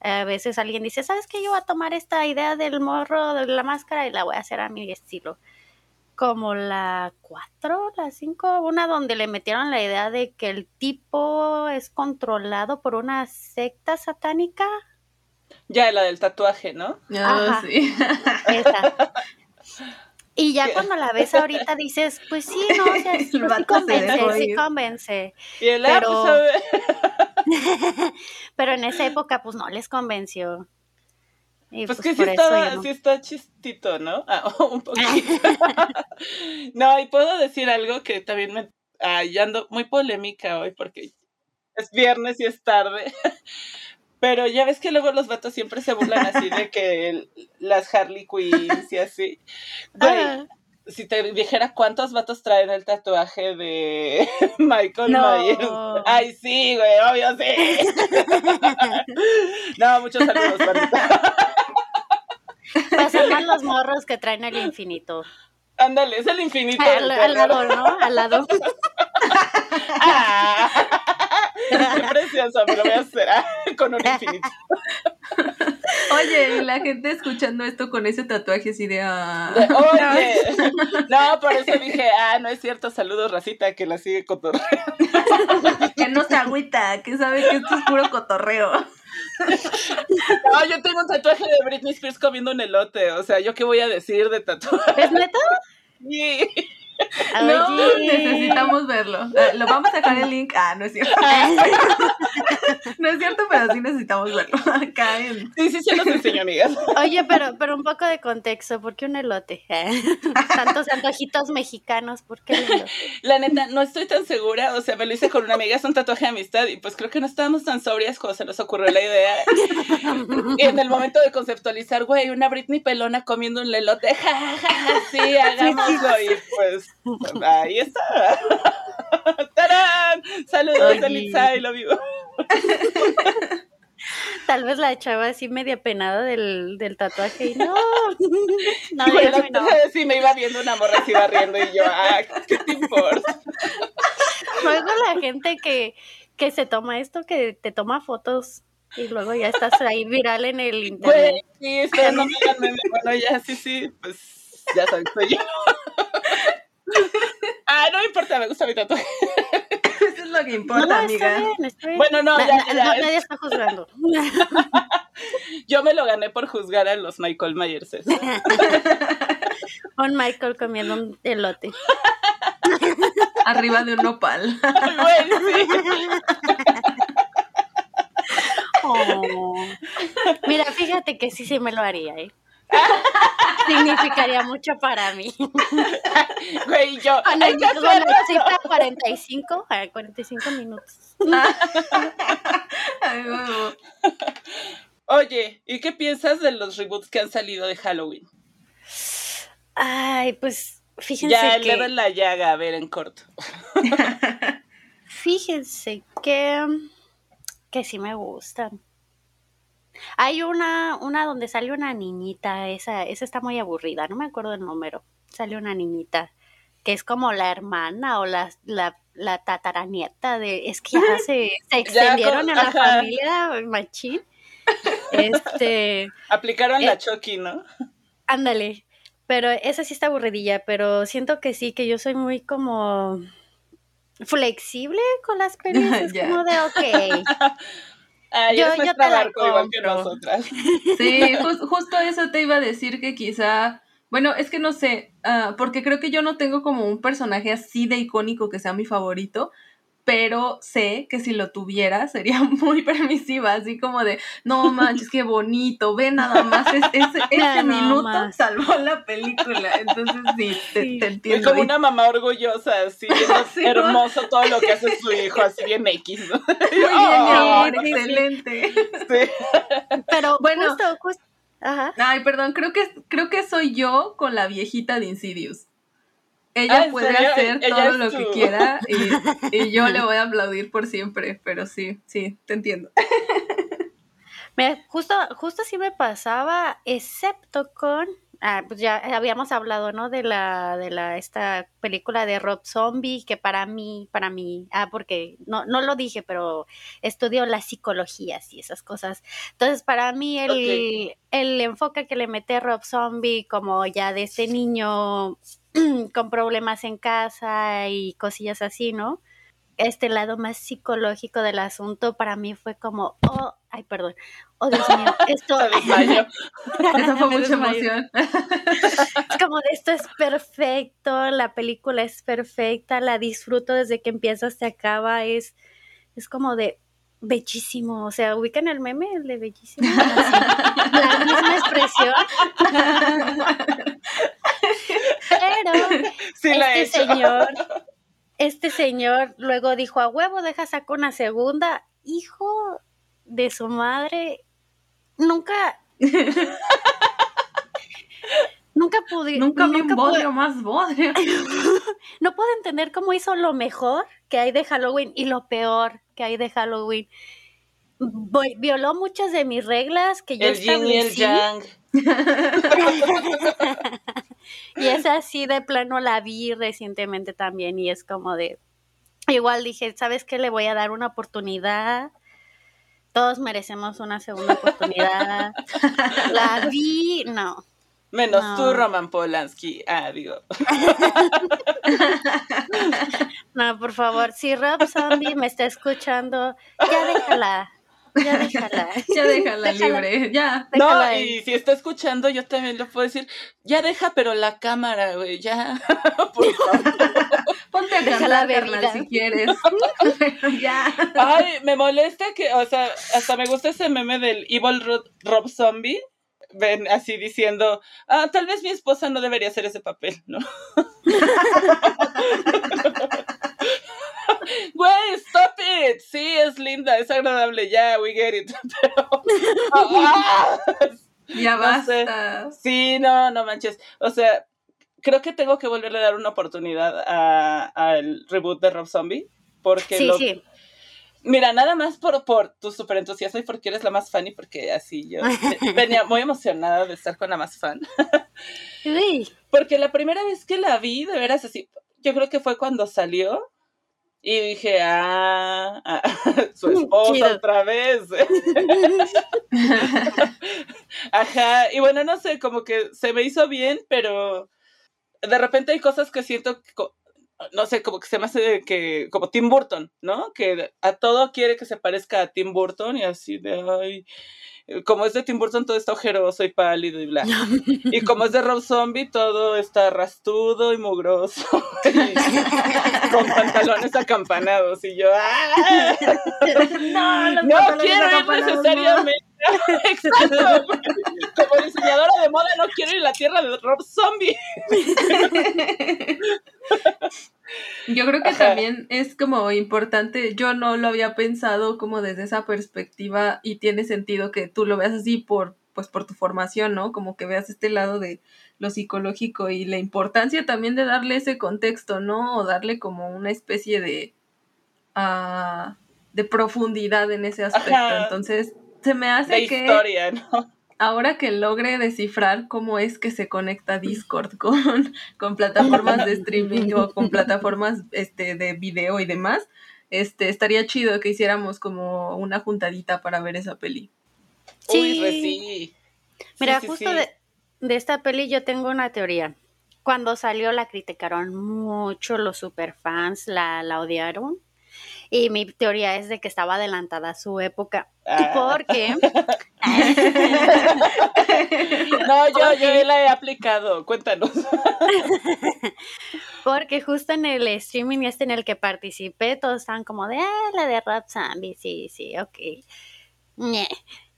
A veces alguien dice, ¿sabes qué? Yo voy a tomar esta idea del morro, de la máscara, y la voy a hacer a mi estilo. Como la 4, la 5, una donde le metieron la idea de que el tipo es controlado por una secta satánica. Ya, la del tatuaje, ¿no? Ah, Ajá. sí. Esa. Y ya ¿Qué? cuando la ves ahorita dices, pues sí, no, o sea, sí, convence, sí convence. Y el ah, Pero- pues, a ver. Pero en esa época, pues no les convenció. Y Pues, pues, que sí está, no. sí está chistito, ¿no? Ah, un poquito. no, y puedo decir algo que también me... Ah, ya ando muy polémica hoy porque es viernes y es tarde. Pero ya ves que luego los vatos siempre se burlan así de que el- las Harley Quinns y así. Güey, Ah, si te dijera cuántos vatos traen el tatuaje de Michael No. Myers. Ay, sí, güey, obvio sí. no, muchos saludos, bandita. pasan más los morros que traen el infinito. Ándale, es el infinito. Al, lado, ¿no? Al lado. Ah, qué precioso, me lo voy a hacer ah, con un infinito. Oye, y la gente escuchando esto con ese tatuaje así de... ah. Oye, no, por eso dije, ah, no es cierto, saludos, racita, que la sigue cotorreando. que no se agüita, que sabe que esto es puro cotorreo. No, yo tengo un tatuaje de Britney Spears comiendo un elote, o sea, ¿yo qué voy a decir de tatuaje? ¿Es neta? Sí. No, necesitamos verlo. Eh, Lo vamos a dejar el link. Ah, no es cierto. No es cierto, pero sí necesitamos verlo. Acá en... Sí, sí, se los enseño, amigas. Oye, pero, pero un poco de contexto, ¿por qué un elote? Tantos antojitos mexicanos, ¿por qué el elote? La neta, no estoy tan segura, o sea, me lo hice con una amiga, es un tatuaje de amistad, y pues creo que no estábamos tan sobrias cuando se nos ocurrió la idea. Y en el momento de conceptualizar, güey, una Britney pelona comiendo un lelote, ja, ja, ja, sí, hagámoslo, y pues, ahí está. ¡Tarán! Saludos, Oye. Elitza, y lo vivo. Tal vez la chava así media penada del, del tatuaje y no, no, la- no. Sí, me iba viendo una morra, se iba riendo, y yo, ah, ¿qué te importa? Luego la gente que, que se toma esto, que te toma fotos y luego ya estás ahí viral en el internet. Güey, sí, esperando me. Bueno, ya, sí, sí, pues ya sabes, soy yo. Me gusta mi tatuaje. Eso es lo que No, importa, está amiga. bien, está bien. Bueno, no, Na- ya, no, nadie está juzgando. yo me lo gané por juzgar a los Michael Myers. Un Michael comiendo un elote. Arriba de un nopal. Güey, sí. Oh. Mira, fíjate que sí, sí me lo haría, ¿eh? Significaría mucho para mí. Güey, yo. Cuando hay que la cita 45, a 45 minutos. Ay. Oye, ¿y qué piensas de los reboots que han salido de Halloween? Ay, pues fíjense Ya, el que... dedo en la llaga, a ver, en corto. Fíjense que, que sí me gustan. Hay una, una donde sale una niñita, esa, esa está muy aburrida, no me acuerdo el número. Sale una niñita que es como la hermana o la, la, la tataranieta de, es que ya se, se extendieron en la familia machín. Este, Aplicaron la Eh, Chucky, ¿no? ándale. Pero esa sí está aburridilla, pero siento que sí, que yo soy muy como flexible con las pelis. Es como de, ok, Ay, yo- eres yo nuestra te la igual que nosotras. Sí, jus- justo eso te iba a decir que quizá, bueno, es que no sé, ah, porque creo que yo no tengo como un personaje así de icónico que sea mi favorito, pero sé que si lo tuviera sería muy permisiva, así como de, no manches, qué bonito, ve nada más, es- es- no minuto más. salvó la película, entonces sí, te, Sí. te Es entiendo. como una mamá orgullosa, así, hermoso todo lo que hace su hijo, así bien X. ¿no? Muy bien, Oh, mi amor, excelente. sí. Pero Bueno. justo, justo. Ajá. Ay, perdón, creo que, creo que soy yo con la viejita de Insidious. Ella Ah, ¿en puede serio? hacer Ella todo lo que quiera y, y yo le voy a aplaudir por siempre, pero sí, sí, te entiendo. Mira, justo, justo sí me pasaba, excepto con. Ah, pues ya habíamos hablado, ¿no? De la, de la, esta película de Rob Zombie, que para mí, para mí, ah, porque no, no lo dije, pero estudio las psicologías y esas cosas. Entonces, para mí, el, el enfoque que le mete Rob Zombie, como ya de este niño con problemas en casa y cosillas así, ¿no? Este lado más psicológico del asunto para mí fue como, oh, ay, perdón, oh Dios mío, esto. Esa fue mucha emoción. es como esto es perfecto, la película es perfecta, la disfruto desde que empieza hasta acaba, es, es como de, bellísimo. O sea, ubican el meme, el de bellísimo. la misma expresión. Pero este señor, este señor luego dijo, a huevo, deja sacar una segunda. Hijo de su madre, nunca... nunca pude... Nunca vi un bodrio más bodrio. no puedo entender cómo hizo lo mejor que hay de Halloween y lo peor que hay de Halloween. violó muchas de mis reglas que yo el establecí. Y el yang. Y es así de plano la vi recientemente también y es como de igual dije, ¿sabes qué? Le voy a dar una oportunidad. Todos merecemos una segunda oportunidad. la vi, no. Menos tú, Roman Polanski. Ah, digo. no, por favor, si Rob Zombie me está escuchando, ya déjala. Ya déjala. ya déjala, libre, ya. no, y si está escuchando, yo también le puedo decir, ya deja, pero la cámara, güey, ya. por favor. Ponte a cantar, carnal, si quieres. ya. Ay, me molesta que, o sea, hasta me gusta ese meme del Evil Rob Zombie ven así diciendo, ah, tal vez mi esposa no debería hacer ese papel, ¿no? Güey, stop it. Sí, es linda, es agradable, ya, we get it. Pero, ah, ya basta. Sí, no, no manches. O sea, creo que tengo que volverle a dar una oportunidad al reboot de Rob Zombie. Porque sí, sí. Mira, nada más por, por tu super entusiasmo y porque eres la más fan y porque así yo venía muy emocionada de estar con la más fan. Porque la primera vez que la vi, de veras así, yo creo que fue cuando salió y dije, ah, ah su esposa otra vez. Ajá, y bueno, no sé, como que se me hizo bien, pero de repente hay cosas que siento no sé, como que se me hace que, como Tim Burton, ¿no? Que a todo quiere que se parezca a Tim Burton y así de, ay, como es de Tim Burton todo está ojeroso y pálido y bla. y como es de Rob Zombie todo está rastudo y mugroso. con pantalones acampanados y yo, ¡ah! No, no quiero ir necesariamente. Exacto. Como diseñadora de moda no quiero ir a la tierra de Rob Zombie. Yo creo que también es como importante, yo no lo había pensado como desde esa perspectiva y tiene sentido que tú lo veas así por pues por tu formación, ¿no? Como que veas este lado de lo psicológico y la importancia también de darle ese contexto, ¿no? O darle como una especie de uh, de profundidad en ese aspecto. Entonces, se me hace que historia, ¿no? ahora que logre descifrar cómo es que se conecta Discord con, con plataformas de streaming o con plataformas este, de video y demás, este, estaría chido que hiciéramos como una juntadita para ver esa peli. Sí. Uy, sí. Mira, justo De, de, esta peli yo tengo una teoría. Cuando salió la criticaron mucho los superfans, la, la odiaron. Y mi teoría es de que estaba adelantada a su época. Ah. Porque. no, yo, yo la he aplicado. Cuéntanos. porque justo en el streaming este en el que participé, todos estaban como de, ah, la de Rap Zombie, sí, sí, ok.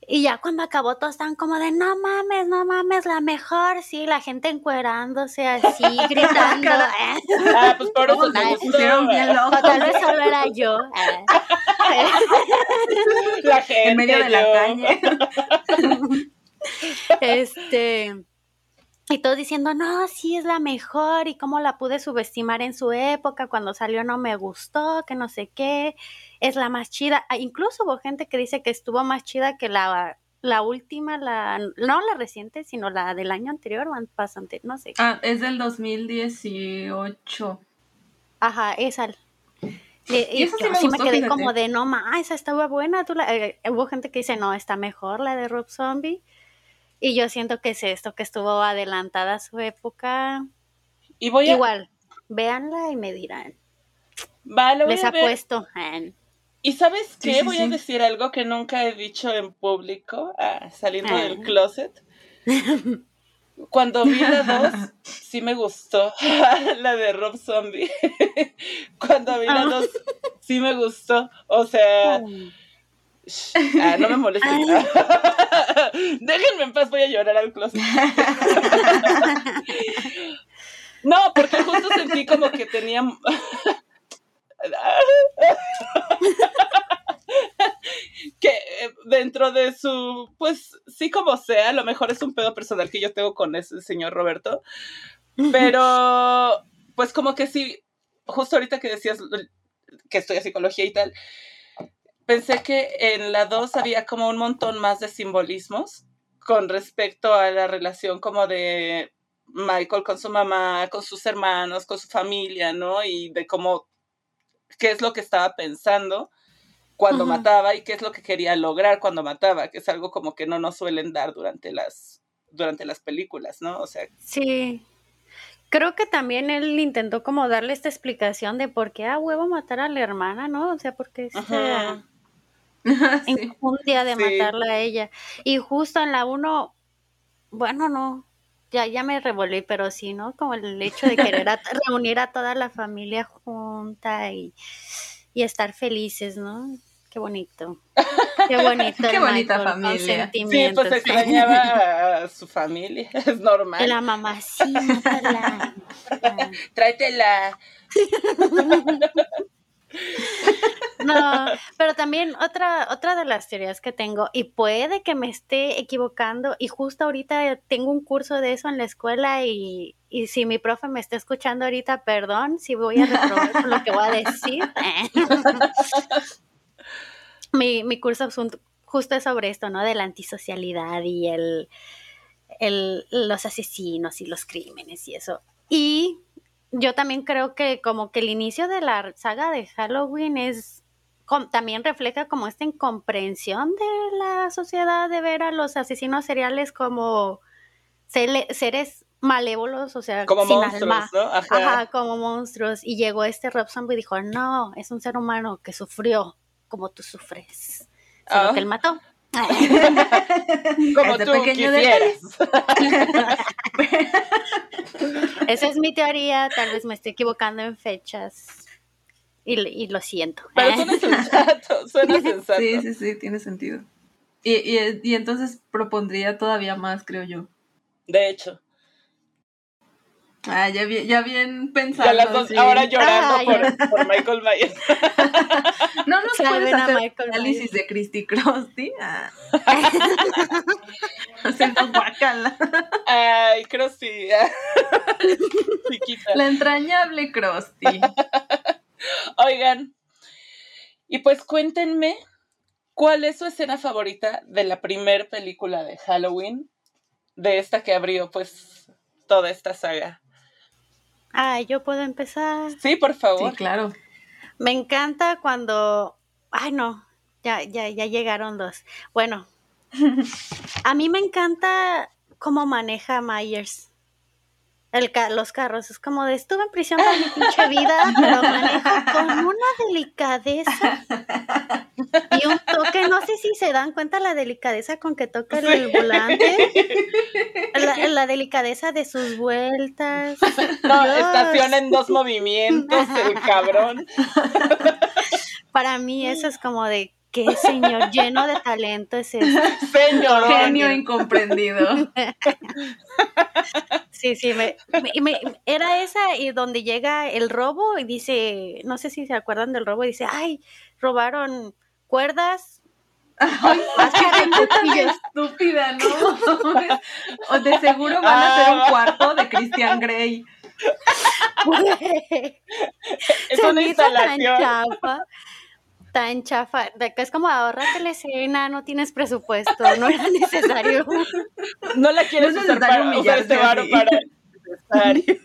Y ya cuando acabó todos estaban como de no mames, no mames, la mejor, sí, la gente encuerándose así, gritando. ah, pues por eso me pusieron bien loco. tal vez solo era yo. la gente. En medio de la calle. este. Y todos diciendo, no, sí es la mejor y cómo la pude subestimar en su época, cuando salió no me gustó, que no sé qué, es la más chida. Ah, incluso hubo gente que dice que estuvo más chida que la, la última, la no la reciente, sino la del año anterior o pasante, no sé. Ah, es del 2018. Ajá, esa. Y, y, sí me, quedé como de, no, ma, esa estaba buena. Tú eh, hubo gente que dice, no, está mejor la de Rob Zombie. Y yo siento que es esto, que estuvo adelantada a su época. Y voy Igual, véanla y me dirán. Vale, Les apuesto. ¿Y sabes qué? voy a decir algo que nunca he dicho en público, ah, saliendo del ah. closet. Cuando vi la dos, sí me gustó. la de Rob Zombie. Cuando vi la ah. dos, sí me gustó. O sea, Ah, no me molesten. Déjenme en paz, voy a llorar al closet. no, porque justo sentí como que tenía. que eh, dentro de su, pues sí como sea, a lo mejor es un pedo personal que yo tengo con ese señor Roberto, pero pues como que sí, justo ahorita que decías que estoy a psicología y tal, pensé que en la 2 había como un montón más de simbolismos con respecto a la relación como de Michael con su mamá, con sus hermanos, con su familia, ¿no? Y de cómo, qué es lo que estaba pensando cuando mataba y qué es lo que quería lograr cuando mataba, que es algo como que no nos suelen dar durante las, durante las películas, ¿no? O sea. Sí. Creo que también él intentó como darle esta explicación de por qué a huevo matar a la hermana, ¿no? O sea, porque esta injundia de matarla a ella. Y justo en la uno, bueno, no, ya, ya me revolví, pero sí, ¿no? Como el hecho de querer reunir a toda la familia junta y y estar felices, ¿no? Qué bonito. Qué bonito. Qué bonita familia. Sí, pues extrañaba a su familia, es normal. La mamá, sí, mátala. Tráetela. No, pero también otra, otra de las teorías que tengo, y puede que me esté equivocando, y justo ahorita tengo un curso de eso en la escuela, y, y si mi profe me está escuchando ahorita, perdón si voy a reprobar lo que voy a decir. mi, mi curso justo es sobre esto, ¿no? De la antisocialidad y el, el, los asesinos y los crímenes y eso. Y yo también creo que como que el inicio de la saga de Halloween es también refleja como esta incomprensión de la sociedad de ver a los asesinos seriales como seres malévolos, o sea, como sin monstruos, ¿no? Ajá. como monstruos. Y llegó este Rob Zombie y dijo, no, es un ser humano que sufrió como tú sufres. Solo que él mató. como tú quisieras. Esa es mi teoría, tal vez me estoy equivocando en fechas. Y, lo siento. Pero suena sensato, suena sensato. Sí, sí, sí, tiene sentido. Y, y, y entonces propondría todavía más, creo yo. De hecho. Ah, ya bien, ya bien pensado. Ya las dos, ahora llorando ah, por, por, Michael Myers. no nos puedes hacer Michael análisis de Christy Krusty. Ah. Haciendo guacala. Ay, Krusty. La entrañable Krusty. Oigan, y pues cuéntenme, ¿cuál es su escena favorita de la primer película de Halloween? De esta que abrió, pues, toda esta saga. Ah, yo puedo empezar. Sí, por favor. Sí, claro. Me encanta cuando. Ay, no. Ya, ya, ya llegaron dos. Bueno. a mí me encanta cómo maneja Myers. El los carros, es como de estuve en prisión toda mi pinche vida, pero maneja con una delicadeza y un toque, no sé si se dan cuenta la delicadeza con que toca el, volante, la, delicadeza de sus vueltas. No, estaciona en dos movimientos, el cabrón. Para mí eso es como de qué señor lleno de talento es ese. Señor. Genio incomprendido. Sí, sí, me, era esa y donde llega el robo y dice, no sé si se acuerdan del robo, y dice, ay, robaron cuerdas. Ay, estúpida, ¿no? o de seguro van a hacer un ah. cuarto de Christian Grey. es una instalación tan chafa, de que es como ahorrate la escena, no tienes presupuesto, no era necesario. No la quieres no usar para usar este varo para necesario.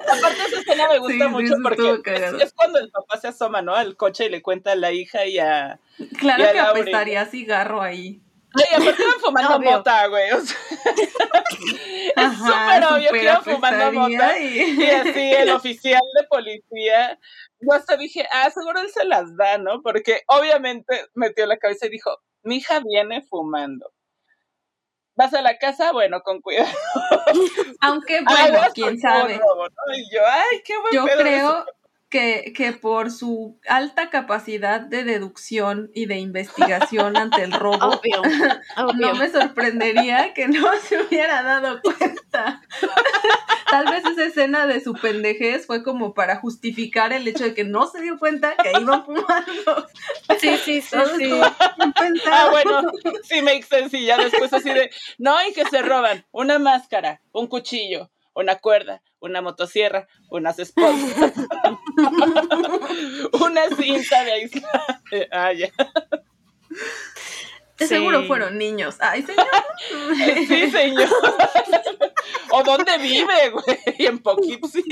Aparte esa escena me gusta mucho porque es, cuando el papá se asoma, ¿no? Al coche y le cuenta a la hija y a Claro que apestaría cigarro ahí. Ay, aparte iban fumando mota, güey. O sea, es súper obvio que iban fumando mota. Y... y así el oficial de policía yo hasta dije, ah, seguro él se las da, ¿no? Porque obviamente metió la cabeza y dijo, mi hija viene fumando. ¿Vas a la casa? Bueno, con cuidado. Aunque, bueno, quién sabe. Y yo, ay, qué buen Yo creo que, que por su alta capacidad de deducción y de investigación ante el robo, Obvio, no me sorprendería que no se hubiera dado cuenta. Tal vez esa escena de su pendejez fue como para justificar el hecho de que no se dio cuenta que iban fumando. Sí, sí, sí, sí. Ah, bueno, sí makes sense. Y ya después así de, no, y que se roban una máscara, un cuchillo, una cuerda, una motosierra, unas esposas, una cinta de aislante. Ah, ya. Seguro fueron niños. Ay, señor. Sí, señor. ¿O dónde vive, güey? En Poughkeepsie.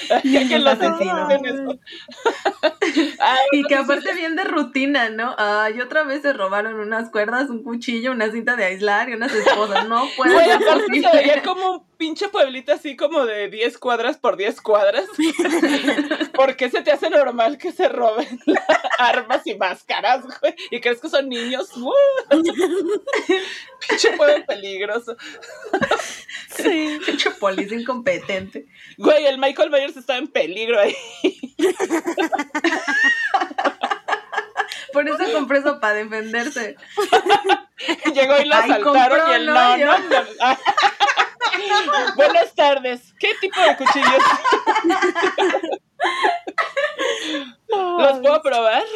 Ya que los asesino. asesinos eso. Ah, Y que aparte bien de rutina, ¿no? Ay, otra vez se robaron unas cuerdas, un cuchillo, una cinta de aislar y unas esposas. No puede ser se veía como un pinche pueblito así como de 10 cuadras por 10 cuadras. ¿Por qué se te hace normal que se roben armas y máscaras, güey? ¿Y crees que son niños? ¡Uh! pinche pueblo peligroso. Sí. Pinche policía incompetente. Güey, el Michael Myers estaba en peligro ahí. Por eso compré eso para defenderse. Llegó y lo Ay, asaltaron y él ¿no? no. Buenas tardes. ¿Qué tipo de cuchillos? ¿Los puedo probar?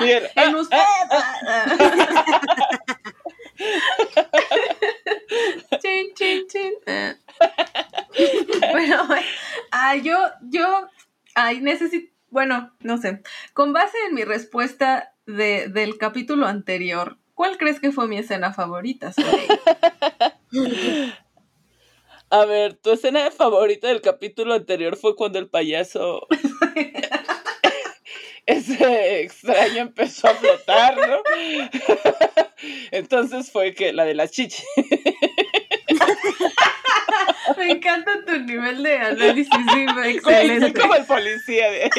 Y él, ah, En usted. chin, chin, chin. Bueno, ay, yo, yo, ay, necesito, bueno, no sé. Con base en mi respuesta de, del capítulo anterior, ¿cuál crees que fue mi escena favorita? A ver, tu escena favorita del capítulo anterior fue cuando el payaso. Ese extraño empezó a flotar, ¿no? Entonces fue que la de las chichis. Me encanta tu nivel de análisis, sí, excelente. soy como el policía de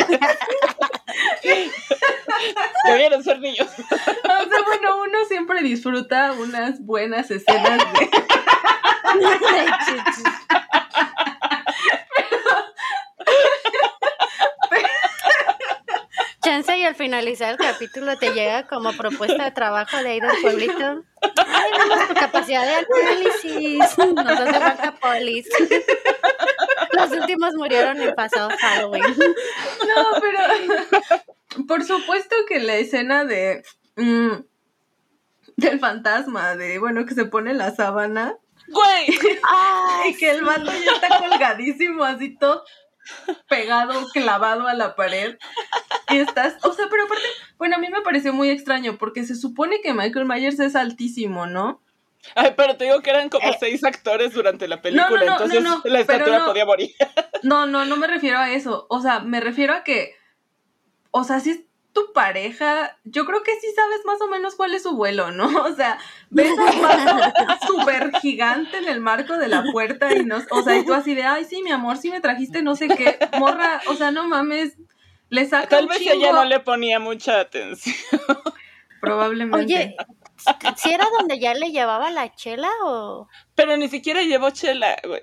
Debieron ser niños. O sea, bueno, uno siempre disfruta unas buenas escenas de... Chance y al finalizar el capítulo te llega como propuesta de trabajo de ahí del pueblito. Ay, vemos tu capacidad de análisis. Nos hace falta polis. Los últimos murieron el pasado Halloween. No, pero por supuesto que la escena de mm, del fantasma, de bueno, que se pone la sábana Güey, Ay, y que el vato ya está colgadísimo, así todo pegado, clavado a la pared. Y estás, o sea, pero aparte, bueno, a mí me pareció muy extraño porque se supone que Michael Myers es altísimo, ¿no? Ay, pero te digo que eran como Eh. seis actores durante la película, no, no, entonces no, no, la estatura no. podía morir. No, no, no me refiero a eso. O sea, me refiero a que, o sea, si es tu pareja, yo creo que sí sabes más o menos cuál es su vuelo, ¿no? O sea, ves a un súper gigante en el marco de la puerta y no, o sea, y tú así de, ay, sí, mi amor, sí me trajiste no sé qué, morra, o sea, no mames, le saca Tal un vez chingo, ella no le ponía mucha atención. probablemente. Oye, ¿si era donde ya le llevaba la chela o...? Pero ni siquiera llevó chela, güey.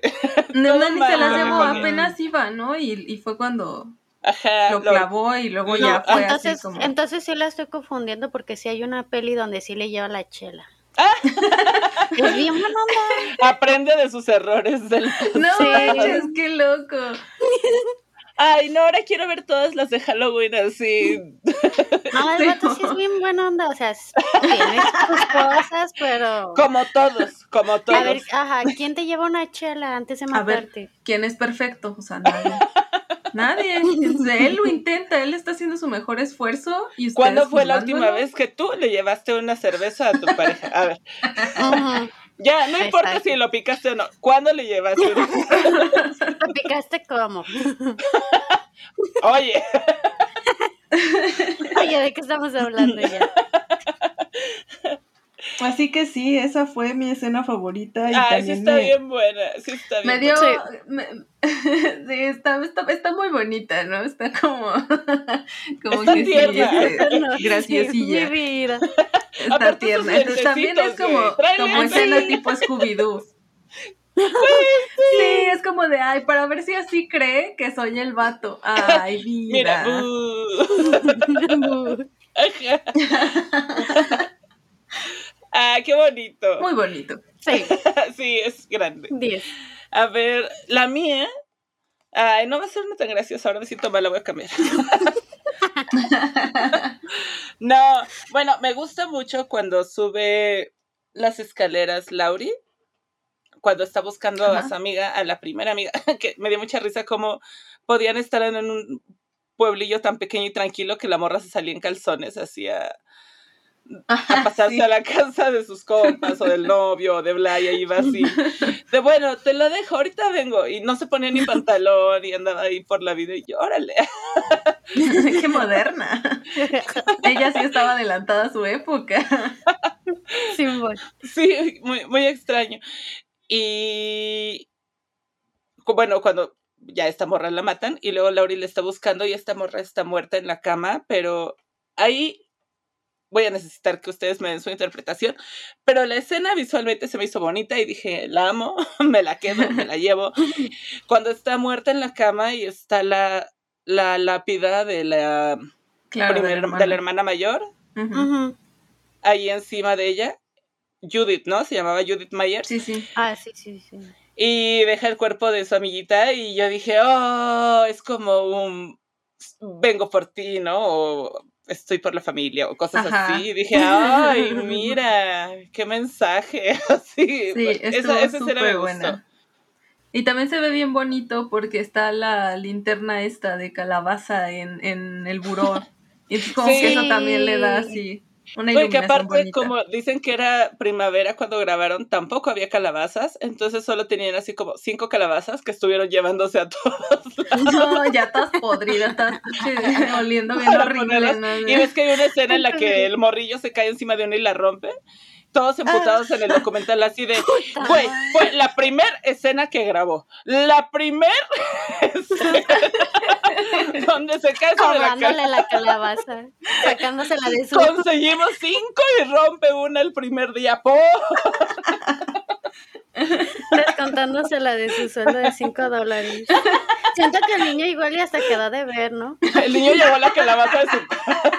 no, todo no, ni se le llevó, apenas iba, ¿no? Y, y fue cuando Ajá. lo lo- clavó y luego No, ya fue Entonces, así como... entonces sí la estoy confundiendo porque sí hay una peli donde sí le lleva la chela. Ah. Es bien buena onda. Aprende de sus errores del... No Sí. manches, qué loco. Ay, no, ahora quiero ver todas las de Halloween así. No, el Sí. vato sí es bien buena onda, o sea, es- tiene sus cosas, pero... Como todos, como todos. A ver, ajá, ¿quién te lleva una chela antes de A ver, matarte? ¿quién es perfecto? O sea, nadie. Nadie. Él lo intenta, él está haciendo su mejor esfuerzo. Y ¿Cuándo fue la última vez que tú le llevaste una cerveza a tu pareja? A ver, ya, no importa Exacto. si lo picaste o no. ¿Cuándo le llevaste una? ¿Lo picaste como? Oye, Oye, ¿de qué estamos hablando ya? Así que sí, esa fue mi escena favorita. Y sí también está me, bien buena, sí está bien me dio. buena. Sí. me- sí, está, está, está muy bonita, ¿no? Está como. como Está que sí, tierna. este, No, graciosilla. Mi vida. Está tierna. Entonces también es como, como escena tipo Scooby-Doo. sí. es como de, ay, para ver si así cree que soy el vato. Ay, vida. Mira, ah, qué bonito. Muy bonito. Sí. sí, es grande. Diez. A ver, la mía. Ay, no va a ser tan graciosa, ahora me siento mal, la voy a cambiar. no, bueno, me gusta mucho cuando sube las escaleras Lauri, cuando está buscando a su amiga, a la primera amiga, que me dio mucha risa como podían estar en un pueblillo tan pequeño y tranquilo que la morra se salía en calzones hacia a pasarse a la casa de sus compas o del novio o de Blaya y iba así. De bueno, te lo dejo, ahorita vengo. Y no se ponía ni pantalón y andaba ahí por la vida y yo, órale. Qué moderna. Ella sí estaba adelantada a su época. Sí, sí muy, muy extraño. Y bueno, cuando ya esta morra la matan y luego Lauri le está buscando y esta morra está muerta en la cama, pero ahí voy a necesitar que ustedes me den su interpretación, pero la escena visualmente se me hizo bonita y dije, la amo, me la quedo, me la llevo. Cuando está muerta en la cama y está la, la lápida de la, de, la hermana mayor, ahí encima de ella, Judith, ¿no? Se llamaba Judith Mayer. Sí, sí. Ah, sí, sí, sí. Y deja el cuerpo de su amiguita y yo dije, oh, es como un vengo por ti, ¿no? O estoy por la familia o cosas así. Y dije, ay, mira, qué mensaje. Así, sí, esa, súper buena. Y también se ve bien bonito porque está la linterna esta de calabaza en, en el buró. Y como que eso también le da así porque aparte, como dicen que era primavera cuando grabaron, tampoco había calabazas, entonces solo tenían así como cinco calabazas que estuvieron llevándose a todos. No, ya estás podrida, estás oliendo bien horrible. Y ves que hay una escena en la que el morrillo se cae encima de una y la rompe todos emputados en el ah. documental así de, güey, fue la primer escena que grabó, la primer donde se cae sobre la, la calabaza, sacándosela de su... Conseguimos cinco y rompe una el primer día, ¡po! Descontándosela de su sueldo de cinco dólares. Siento que el niño igual ya hasta quedó de ver, ¿no? El niño llevó la calabaza de su casa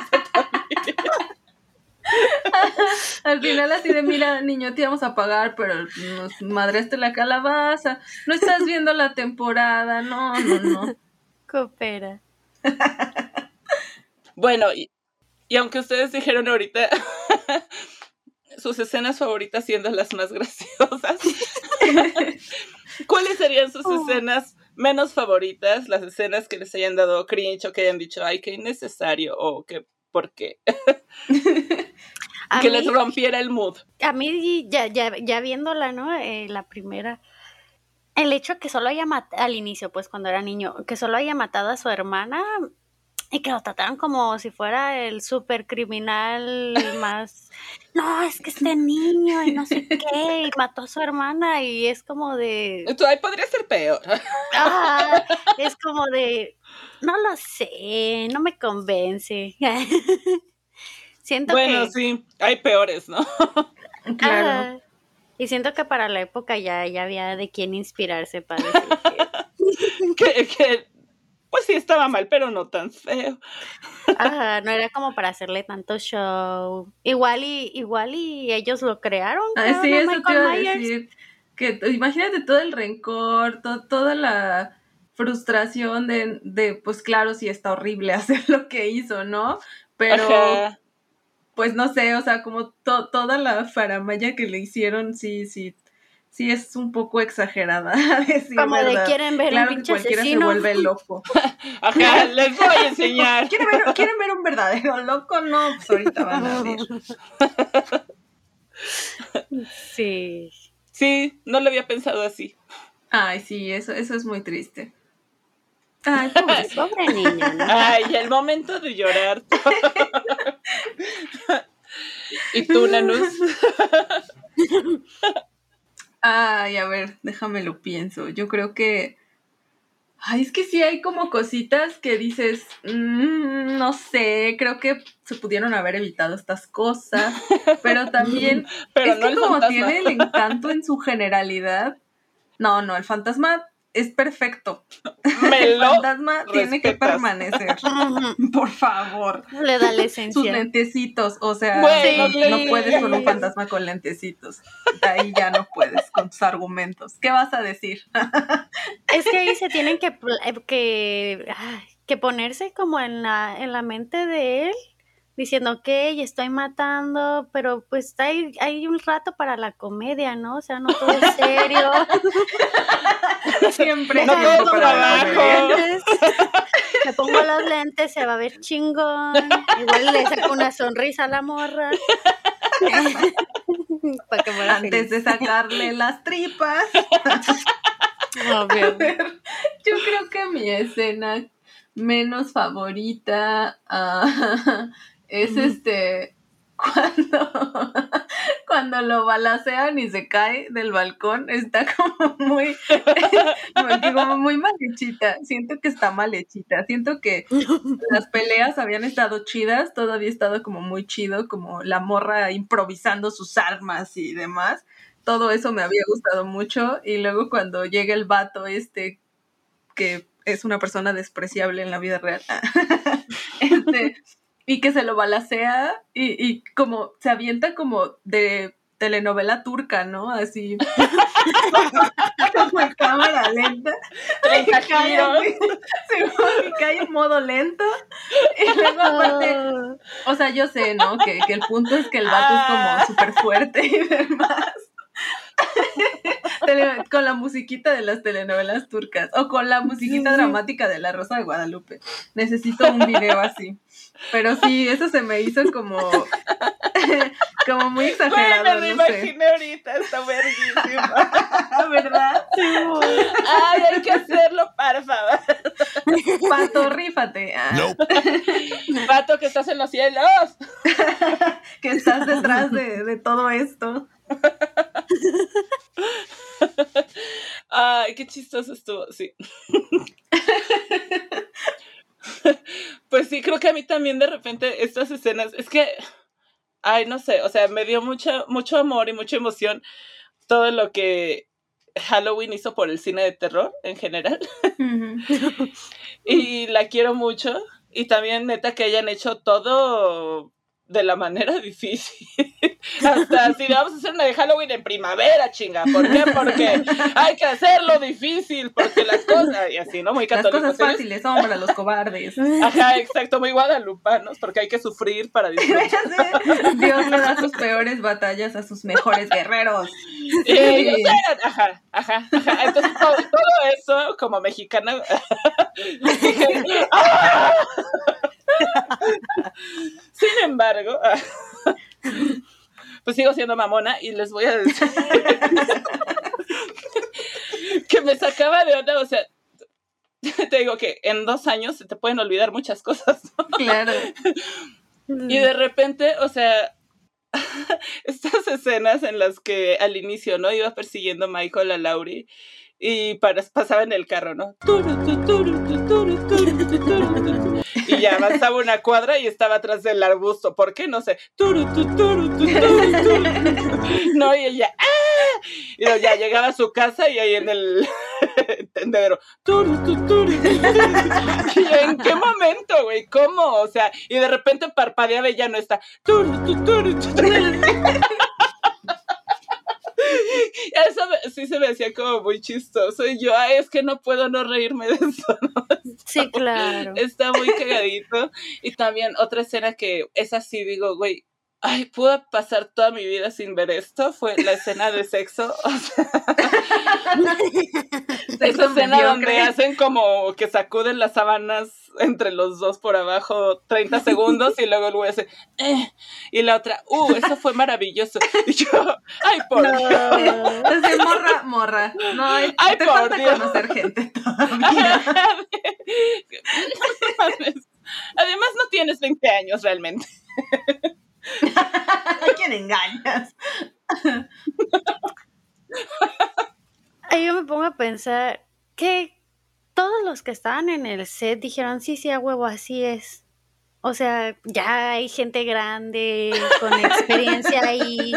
Al final así de, mira, niño, te íbamos a pagar, pero nos madreaste la calabaza. No estás viendo la temporada, no, no, no. Coopera. Bueno, y, aunque ustedes dijeron ahorita sus escenas favoritas siendo las más graciosas, ¿cuáles serían sus oh. escenas menos favoritas? Las escenas que les hayan dado cringe o que hayan dicho, ay, qué innecesario o que, ¿por qué? que les rompiera el mood. A mí, ya, ya, ya viéndola, ¿no? Eh, la primera, el hecho que solo haya matado, al inicio, pues cuando era niño, que solo haya matado a su hermana y que lo trataran como si fuera el super criminal más, no, es que este niño y no sé qué, y mató a su hermana y es como de... Esto ahí podría ser peor. es como de, no lo sé, no me convence. Siento bueno, sí, hay peores, ¿no? claro. y siento que para la época ya, ya había de quién inspirarse para decir que... que, pues sí estaba mal, pero no tan feo. Ajá, no era como para hacerle tanto show. Igual y, igual y ellos lo crearon. Ah, sí, eso te iba a decir. Que, imagínate todo el rencor, toda la frustración de, de, pues claro, sí está horrible hacer lo que hizo, ¿no? Pero pues no sé, o sea, como toda la faramaya que le hicieron, sí, sí, sí es un poco exagerada. como de quieren ver claro un que cualquiera se vuelve loco. Ajá, les voy a enseñar. ¿Quieren ver, ¿Quieren ver un verdadero loco? No, pues ahorita van a ver. Sí. Sí, no lo había pensado así. Ay, sí, eso, eso es muy triste. Ay, pobre, pobre niña. ¿no? Ay, el momento de llorar. ¿Y tú, Nanus? Ay, a ver, déjame lo pienso. Yo creo que. Ay, es que sí hay como cositas que dices, mm, no sé, creo que se pudieron haber evitado estas cosas, pero también pero es que como tiene el encanto en su generalidad, No, no, el fantasma es perfecto. el fantasma tiene que permanecer. Por favor. Le da la esencia. Sus lentecitos, o sea, no, puedes con un fantasma con lentecitos. De ahí ya no puedes con tus argumentos. ¿Qué vas a decir? es que ahí se tienen que, que, que ponerse como en la, en la mente de él diciendo, ok, estoy matando, pero pues hay, hay un rato para la comedia, ¿no? O sea, no todo es serio. Siempre no todo lentes, me pongo los lentes, se va a ver chingón. Igual le saco una sonrisa a la morra. para que Antes de sacarle las tripas. Obvio. yo creo que mi escena menos favorita uh, es este cuando, cuando lo balacean y se cae del balcón, está como muy, como muy mal hechita. Siento que está mal hechita. Siento que las peleas habían estado chidas, todo había estado como muy chido, como la morra improvisando sus armas y demás. Todo eso me había gustado mucho. Y luego cuando llega el vato este, que es una persona despreciable en la vida real, este y que se lo balacea y, y como se avienta como de telenovela turca, ¿no? Así. como en cámara lenta. Y cae, y cae en modo lento. Y luego aparte, o sea, yo sé, ¿no? Que, que el punto es que el vato es como ah. súper fuerte y demás. Con la musiquita de las telenovelas turcas o con la musiquita dramática de La Rosa de Guadalupe. Necesito un video así. Pero sí, eso se me hizo como como muy exagerado. Bueno, me imaginé ahorita, está verguísima. ¿Verdad? Ay, hay que hacerlo, por favor. Pato, rífate. Ah. Pato, que estás en los cielos. que estás detrás de, de todo esto. Ay, qué chistoso estuvo, sí. Pues sí, creo que a mí también de repente estas escenas, es que, ay, no sé, o sea, me dio mucho, mucho amor y mucha emoción todo lo que Halloween hizo por el cine de terror en general. y la quiero mucho. Y también neta que hayan hecho todo de la manera difícil. Hasta si vamos a hacer una de Halloween en primavera, chinga. ¿Por qué? Porque hay que hacerlo difícil, porque las cosas, y así, ¿no? Muy católicos. Las cosas fáciles son para los cobardes. Ajá, exacto, muy guadalupanos, porque hay que sufrir para disfrutar. Dios le da sus peores batallas a sus mejores guerreros. Sí. ajá, ajá, ajá. Entonces, todo, eso, como mexicana, ¡ah! Sin embargo, pues sigo siendo mamona y les voy a decir que me sacaba de onda, o sea, te digo que en dos años se te pueden olvidar muchas cosas. Claro. Y de repente, o sea, estas escenas en las que al inicio, ¿no? Iba persiguiendo Michael a Laurie y pasaba en el carro, ¿no? Y ya avanzaba una cuadra y estaba atrás del arbusto. ¿Por qué? No sé. No, y ella, ¡ah! Y ya llegaba a su casa y ahí en el tendedero. Y ¿en qué momento, güey? ¿Cómo? O sea, y de repente parpadeaba y ya no está. Eso sí se me hacía como muy chistoso. Y yo, ay, es que no puedo no reírme de eso. Sí, claro. Está muy cagadito. Y también otra escena que es así, digo, güey, ay, pude pasar toda mi vida sin ver esto, fue la escena de sexo. esa escena donde hacen como que sacuden las sábanas entre los dos por abajo 30 segundos y luego el güey hace, eh", y la otra, uh, eso fue maravilloso. Y yo, ay, por no. Dios. morra, morra. No, ay, te por falta Dios. conocer gente todavía. Además, no tienes 20 años realmente. ¿A quién engañas? Ahí yo me pongo a pensar que todos los que estaban en el set dijeron, sí, sí, a huevo, así es. O sea, ya hay gente grande con experiencia ahí.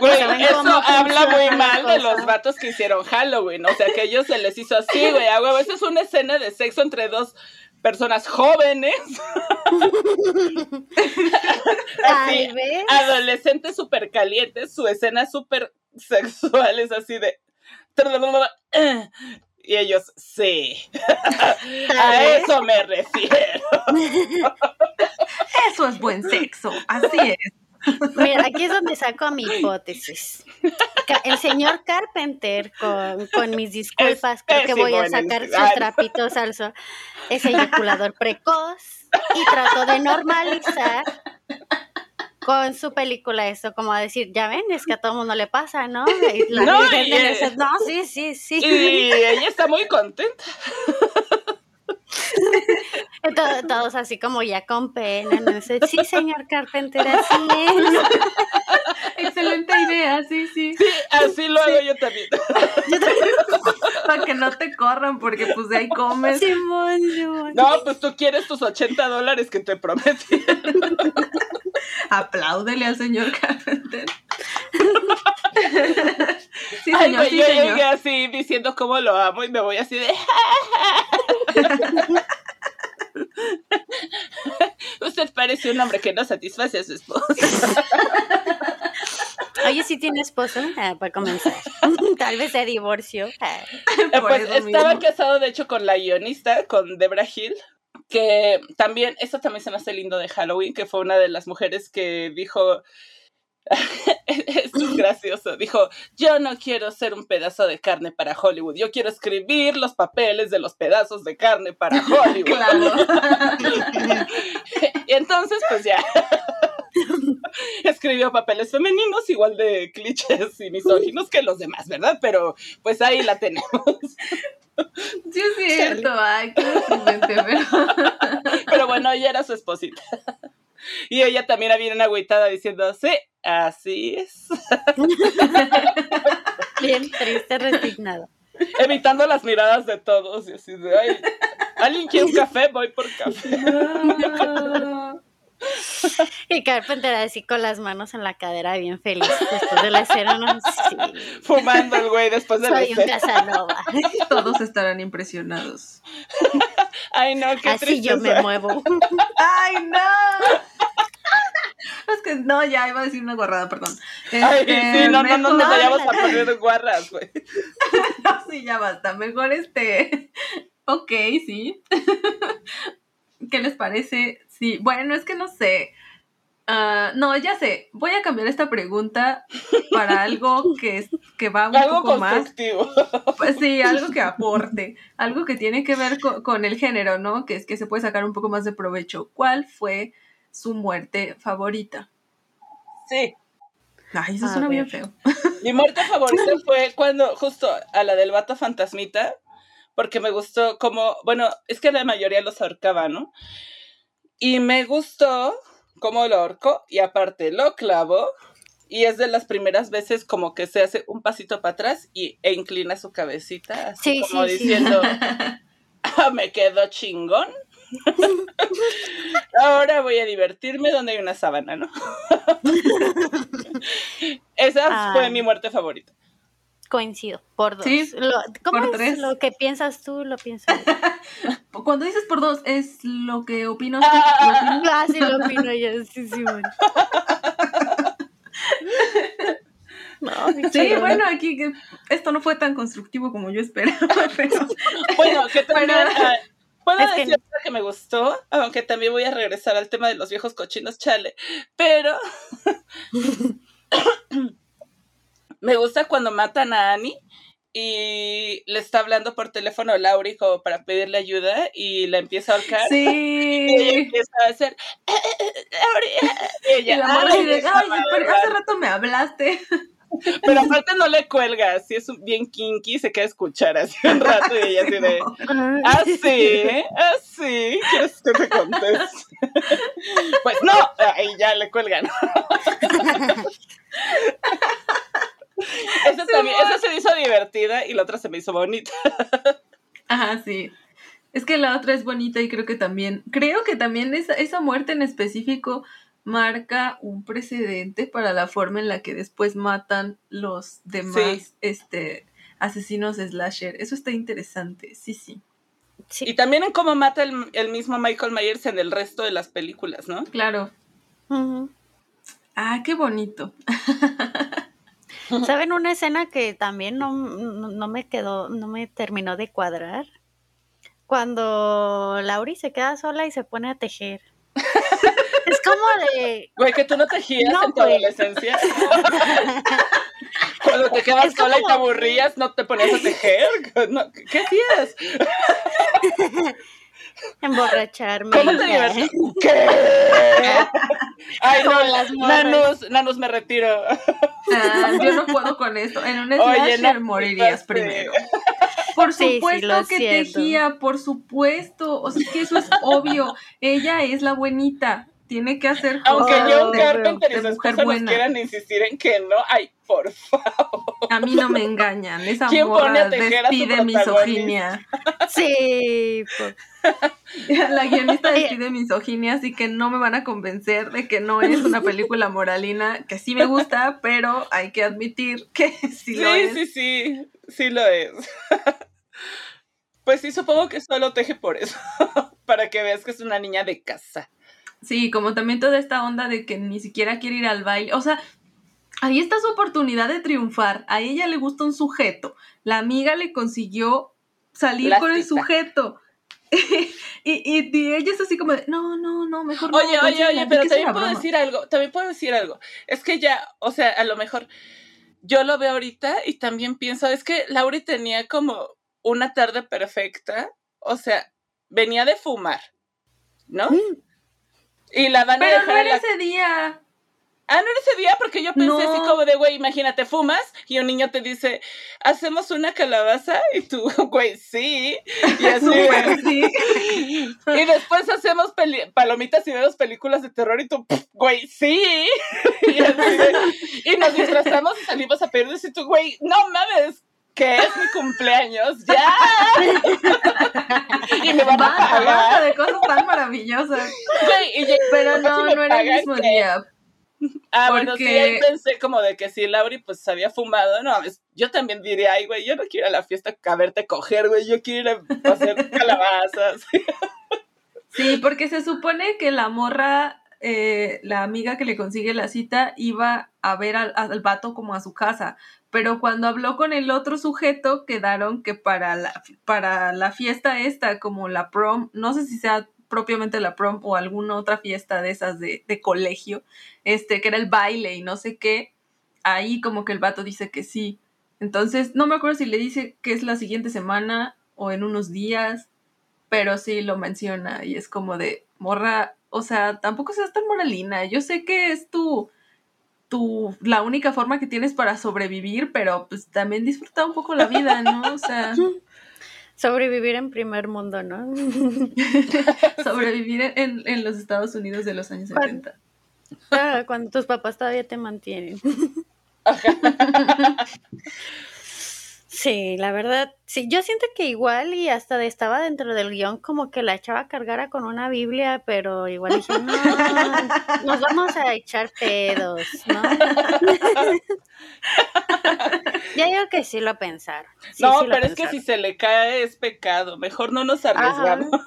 Güey, eso habla muy mal de los vatos que hicieron Halloween. O sea, que a ellos se les hizo así, güey. A huevo, esa es una escena de sexo entre dos personas jóvenes, así, adolescentes súper calientes. Su escena súper sexual es así de... Y ellos, sí, a eso me refiero. Eso es buen sexo, así es. Mira, aquí es donde saco mi hipótesis. El señor Carpenter, con, con mis disculpas, creo que voy a sacar sus trapitos al sol, es eyaculador precoz y trató de normalizar con su película esto, como decir, ya ven, es que a todo mundo le pasa, ¿no? Y la No, y, Merced, no, sí, sí, sí. Y ella está muy contenta. Y to- todos así como ya con pena, ¿no? Sí, señor Carpenter, así es. Excelente idea, sí, sí. Sí, así lo hago yo también. Para que no te corran, porque pues de ahí comes. Simón, Simón. No, pues tú quieres tus 80 dólares que te prometí. Apláudele al señor Carpenter. sí, Ay, señor, sí, yo señor. llegué así diciendo cómo lo amo y me voy así de. Usted parece un hombre que no satisface a su esposa. Oye, ¿sí tiene esposo? Ah, para comenzar. Tal vez se divorció. Ah. Eh, pues estaba mismo. casado, de hecho, con la guionista, con Debra Hill, que también, eso también se me hace lindo de Halloween, que fue una de las mujeres que dijo. Esto es gracioso. Dijo: Yo no quiero ser un pedazo de carne para Hollywood. Yo quiero escribir los papeles de los pedazos de carne para Hollywood. Claro. y entonces, pues ya. Escribió papeles femeninos igual de clichés y misóginos que los demás, ¿verdad? Pero pues ahí la tenemos. Sí, es cierto. Ay, qué pero. Pero bueno, ella era su esposita. Y ella también había una agüitada diciendo, sí, así es. Bien triste, resignado. Evitando las miradas de todos y así de, ay, ¿alguien quiere un café? Voy por café. No. Y Carpenter así con las manos en la cadera, bien feliz después de la escena. ¿no? Sí, Fumando el güey después de la soy un escena. Casanova. Todos estarán impresionados. Ay, no, qué Así yo me tristeza. muevo. ¡Ay, no! Es que no, ya iba a decir una guarrada, perdón. Ay, Este, sí, no, no, no nos mejor- vayamos a poner guarras, güey. No, sí, ya basta. Mejor este. Ok, sí. ¿Qué les parece? Sí, bueno, es que no sé. Ah, no, ya sé. Voy a cambiar esta pregunta para algo que, es- que va un Algo poco más. Pues sí, algo que aporte. Algo que tiene que ver co- con, el género, ¿no? Que es que se puede sacar un poco más de provecho. ¿Cuál fue su muerte favorita? Sí. Ay, eso A suena bien feo. Mi muerte favorita fue cuando, justo a la del vato fantasmita, porque me gustó como, bueno, es que la mayoría los ahorcaba, ¿no? Y me gustó cómo lo ahorcó y aparte lo clavó y es de las primeras veces como que se hace un pasito para atrás y, e inclina su cabecita, así Sí, como sí, sí. diciendo, "Ah, me quedó chingón. Ahora voy a divertirme donde hay una sábana, ¿no? Esa fue Ah. mi muerte favorita. Coincido, por dos. Sí, Lo- ¿Cómo por es tres. lo que piensas tú? Lo pienso yo. Cuando dices por dos, ¿es lo que opinas tú? Ah, ¿Lo opinas? Ah, sí, lo opino yo. Sí, sí, bueno. No, Sí, bueno, aquí que esto no fue tan constructivo como yo esperaba, pero Bueno, que también Pero- ah, puedo Es que- decir otra que me gustó, aunque también voy a regresar al tema de los viejos cochinos chale, pero me gusta cuando matan a Annie y le está hablando por teléfono a Lauri como para pedirle ayuda y la empieza a ahorcar. Y ella sí. empieza a hacer Lauri y Y ella, la morra "Ay, así de, esa ay, madre". pero hace rato me hablaste. Pero aparte no le cuelga, así es bien kinky, se queda a escuchar así un rato y ella así de Ah, ¿Ah, sí? ¿Ah, sí? ¿Quieres que te conteste? Pues no, ahí ya le cuelgan. Esa, también, esa se me hizo divertida y la otra se me hizo bonita. Ajá, sí. Es que la otra es bonita y creo que también, creo que también esa, esa muerte en específico marca un precedente para la forma en la que después matan los demás este, asesinos slasher. Eso está interesante, sí, sí. Y también en cómo mata el, mismo Michael Myers en el resto de las películas, ¿no? Claro. Ah, qué bonito. ¿Saben una escena que también no, me quedó, no me terminó de cuadrar? Cuando Lauri se queda sola y se pone a tejer. es como de. Güey, que tú no tejías en tu adolescencia. Cuando te quedas sola y te aburrías, ¿no te ponías a tejer? ¿Qué hacías? Emborracharme. ¿Cómo te? ¿Qué? Ay, no, Nanus, Nanus, me retiro. Ah, yo no puedo con esto. En un slasher morirías primero. Por supuesto que tejía, por supuesto. O sea, que eso es obvio. Ella es la buenita tiene que hacer cosas Aunque John Carpenter y su esposa nos quieran insistir en que no, ay, por favor. A mí no me engañan, esa ¿Quién morra despide misoginia. Sí. La guionista despide misoginia, así que no me van a convencer de que no es una película moralina, que sí me gusta, pero hay que admitir que sí, lo es. Sí, sí, sí, sí lo es. Pues sí, supongo que solo teje por eso, para que veas que es una niña de casa. Sí, como también toda esta onda de que ni siquiera quiere ir al baile. O sea, ahí está su oportunidad de triunfar. A ella le gusta un sujeto. La amiga le consiguió salir con el sujeto. y, y, ella es así como de, no, no, no, mejor no. Oye, oye, oye, pero también puedo decir algo, también puedo decir algo. Es que ya, o sea, a lo mejor yo lo veo ahorita y también pienso, es que Lauri tenía como una tarde perfecta, o sea, venía de fumar, ¿no? Mm. Y la van a Pero no era ese día. Ah, no era ese día porque yo pensé así como de, güey, imagínate, fumas y un niño te dice, hacemos una calabaza y tú, güey, sí. Y así, güey, sí. Y después hacemos palomitas y vemos películas de terror y tú, güey, sí. Y, así, y nos disfrazamos y salimos a pedir y tú, güey, no mames, que es mi cumpleaños, ya. y me van a pagar. de cosas tan maravillosas. Pero no, no era el mismo día. Ah, bueno, sí, ahí pensé como de que si Lauri pues había fumado, no, yo también diría, ay, güey, yo no quiero ir a la fiesta a verte coger, güey, yo quiero ir a hacer calabazas. Sí, porque se supone que la morra, eh, la amiga que le consigue la cita, iba a ver al, al vato como a su casa, pero cuando habló con el otro sujeto quedaron que para la, para la fiesta esta, como la prom, no sé si sea propiamente la prom o alguna otra fiesta de esas de, de colegio, este, que era el baile y no sé qué, ahí como que el vato dice que sí. Entonces, no me acuerdo si le dice que es la siguiente semana o en unos días, pero sí lo menciona y es como de morra, o sea, tampoco seas tan moralina. Yo sé que es tu, la única forma que tienes para sobrevivir, pero pues también disfruta un poco la vida, ¿no? O sea... Sobrevivir en primer mundo, ¿no? Sobrevivir en, en, los Estados Unidos de los años 70. Ah, cuando tus papás todavía te mantienen. Sí, la verdad, sí, yo siento que igual y hasta estaba dentro del guion como que la echaba a cargar con una Biblia, pero igual dije, no, nos vamos a echar pedos, ¿no? ya digo que sí lo pensaron. no, pero es que si se le cae es pecado, mejor no nos arriesgamos.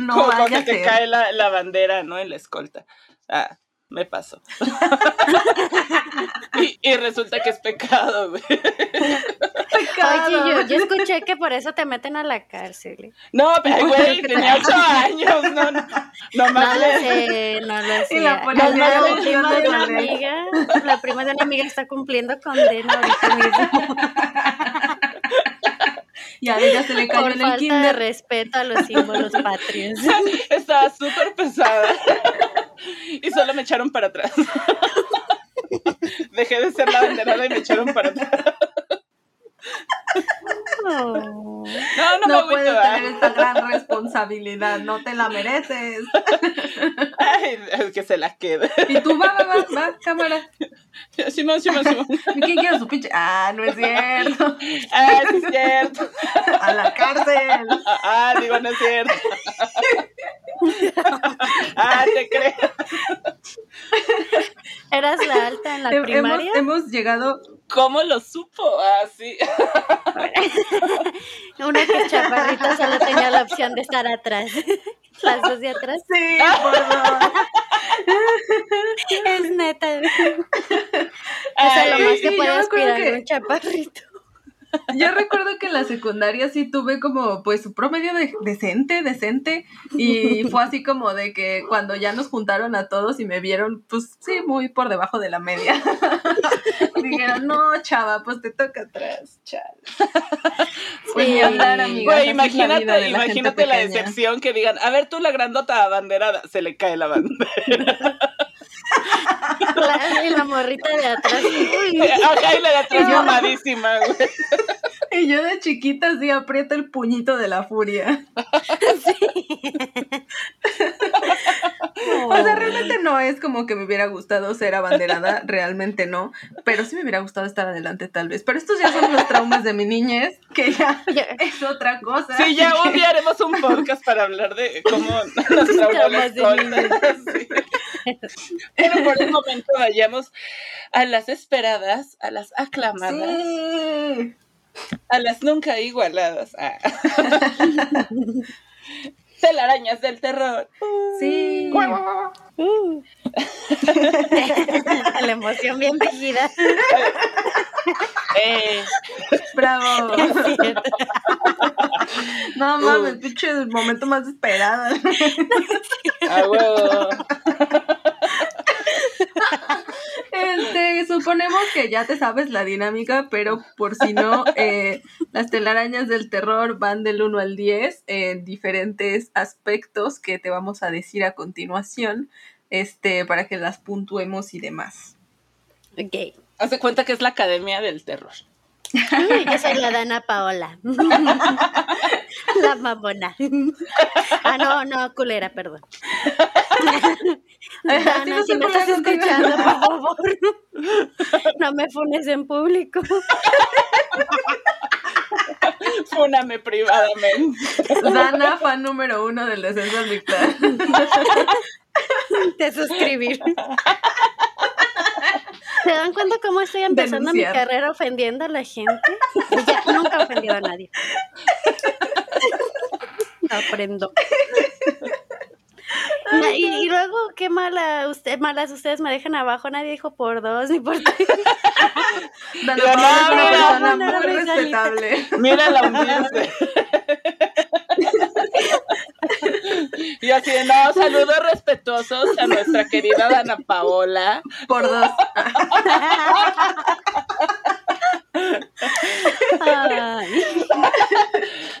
no como cuando te cae la, la, bandera, ¿no? En la escolta. Ah, me pasó. y, resulta que es pecado, güey. Oye, yo, escuché que por eso te meten a la cárcel. No, pero güey, tenía ocho años, no, no, no, no lo sé, no lo sé. Y la, policía la, prima de una amiga, la prima de una amiga está cumpliendo condena ahorita mismo. Y a ella se le cayó en el kinder. de respeto a los símbolos patrios. Estaba súper pesada. Y solo me echaron para atrás. Dejé de ser la banderada y me echaron para atrás. No, no, No me puedes tener esta gran responsabilidad, no te la mereces. Ay, es que se la quede. Y tú, va, va, va, va, cámara. Simón, Simón, Simón. ¿Y quién quiere su pinche? Ah, no es cierto. Ah, sí es cierto. A la cárcel. Ah, digo, no es cierto. Ah, te creo. ¿Eras la alta en la Hem- primaria? Hemos, hemos llegado. ¿Cómo lo supo? Ah, sí. Una que chaparrita solo tenía la opción de estar atrás. Las dos de atrás. Sí, por dos. Es neta. Eso es lo más que puede aspirar que- un chaparrito. Yo recuerdo que en la secundaria sí tuve como pues un promedio de- decente, decente y fue así como de que cuando ya nos juntaron a todos y me vieron pues sí, muy por debajo de la media. Dijeron, no, chava, pues te toca atrás. Pues ni Sí. hablar, amiga. Güey, la imagínate, la imagínate la, pequeña. decepción que digan, a ver tú la grandota abanderada, se le cae la bandera. La, y la morrita de atrás. Uy, Ajá, y la de atrás mamadísima, güey. Y yo de chiquita sí aprieto el puñito de la furia. O sea, realmente no es como que me hubiera gustado ser abanderada, realmente no, pero sí me hubiera gustado estar adelante tal vez. Pero estos ya son los traumas de mi niñez, que ya es otra cosa. Sí, ya un día haremos un podcast para hablar de cómo nos traumó la Traumas de escuela. Sí. Pero por el momento vayamos a las esperadas, a las aclamadas, Sí. a las nunca igualadas. Ah. Telarañas del terror. Sí. Uh. la emoción bien tejida. Eh, Bravo. No mames, pinche el momento más esperado. a huevo. Este, suponemos que ya te sabes la dinámica, pero por si no, eh, las telarañas del terror van del 1 al 10 en diferentes aspectos que te vamos a decir a continuación, este, para que las puntuemos y demás. Ok. Hace cuenta que es la academia del terror. Yo soy la Dana Paola. La mamona. Ah, no, no, culera, perdón. No si me estás escuchando, por favor. No me funes en público. Fúname privadamente. Dana, fan número uno del descenso al. De suscribir. ¿Se dan cuenta cómo estoy empezando Denunciar. mi carrera ofendiendo a la gente? Ya, nunca he ofendido a nadie. Aprendo. Na- Y, y luego, qué mala usted, malas ustedes me dejan abajo. Nadie dijo por dos ni por tres. No, no, no, muy no, no, respetable. Mira la humilde. Y así de, no, saludos respetuosos a nuestra querida Dana Paola. Por dos. Ay.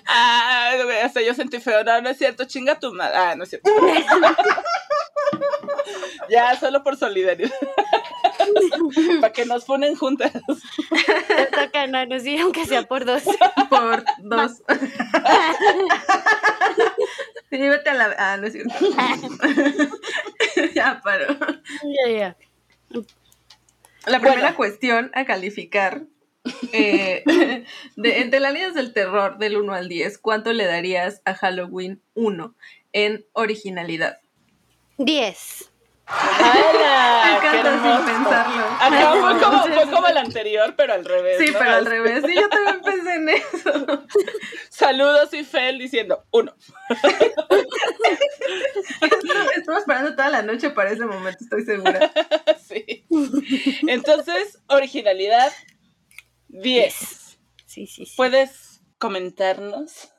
Ah, güey, hasta yo sentí feo. No, no es cierto, chinga tu madre. Ah, no es cierto. ya, solo por solidaridad. Para que nos funen juntas. Te toca, no, no, sí, aunque sea por dos. Por dos. Sí, vete a la. Ah, no es cierto. ya paro. Ya, ya. La primera Bueno. cuestión a calificar. Eh, de, entre las líneas del terror del 1 al 10, ¿cuánto le darías a Halloween 1 en originalidad? Diez. ¡Hala! Me ¡Qué encanta sin pensarlo. Acá fue como, fue como el anterior, pero al revés. Sí, ¿no? pero al revés. Sí, yo también pensé en eso. Saludos y Fel diciendo uno. Estuve esperando toda la noche para ese momento, estoy segura. Sí. Entonces, originalidad 10. Sí, sí, sí. ¿Puedes comentarnos?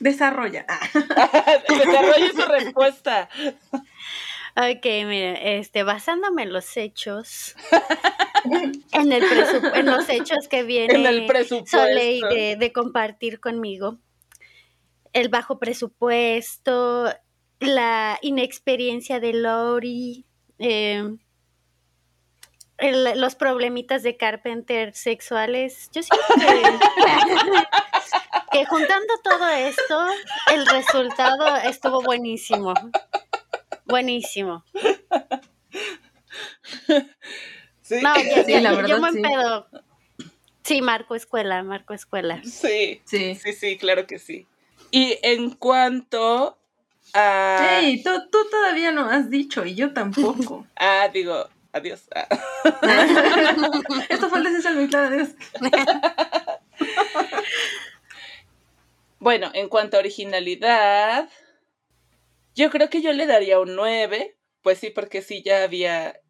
Desarrolla. Ah. Desarrolle su respuesta. Ok, miren, este, basándome en los hechos, en, el en los hechos que viene En el presupuesto. Soleil de, de compartir conmigo, el bajo presupuesto, la inexperiencia de Lori, eh, los problemitas de Carpenter sexuales. Yo siento que, que juntando todo esto, el resultado estuvo buenísimo. Buenísimo. Sí, No, ya, Sí, ya, la yo verdad, me sí. empedo. Sí, Marco Escuela, Marco Escuela. sí, Sí. sí, sí, claro que sí. Y en cuanto a... Hey, tú, tú todavía no has dicho y yo tampoco. Ah, digo, adiós. Ah. Esto fue el de adiós. Bueno, en cuanto a originalidad, yo creo que yo le daría un 9. Pues sí, porque sí ya había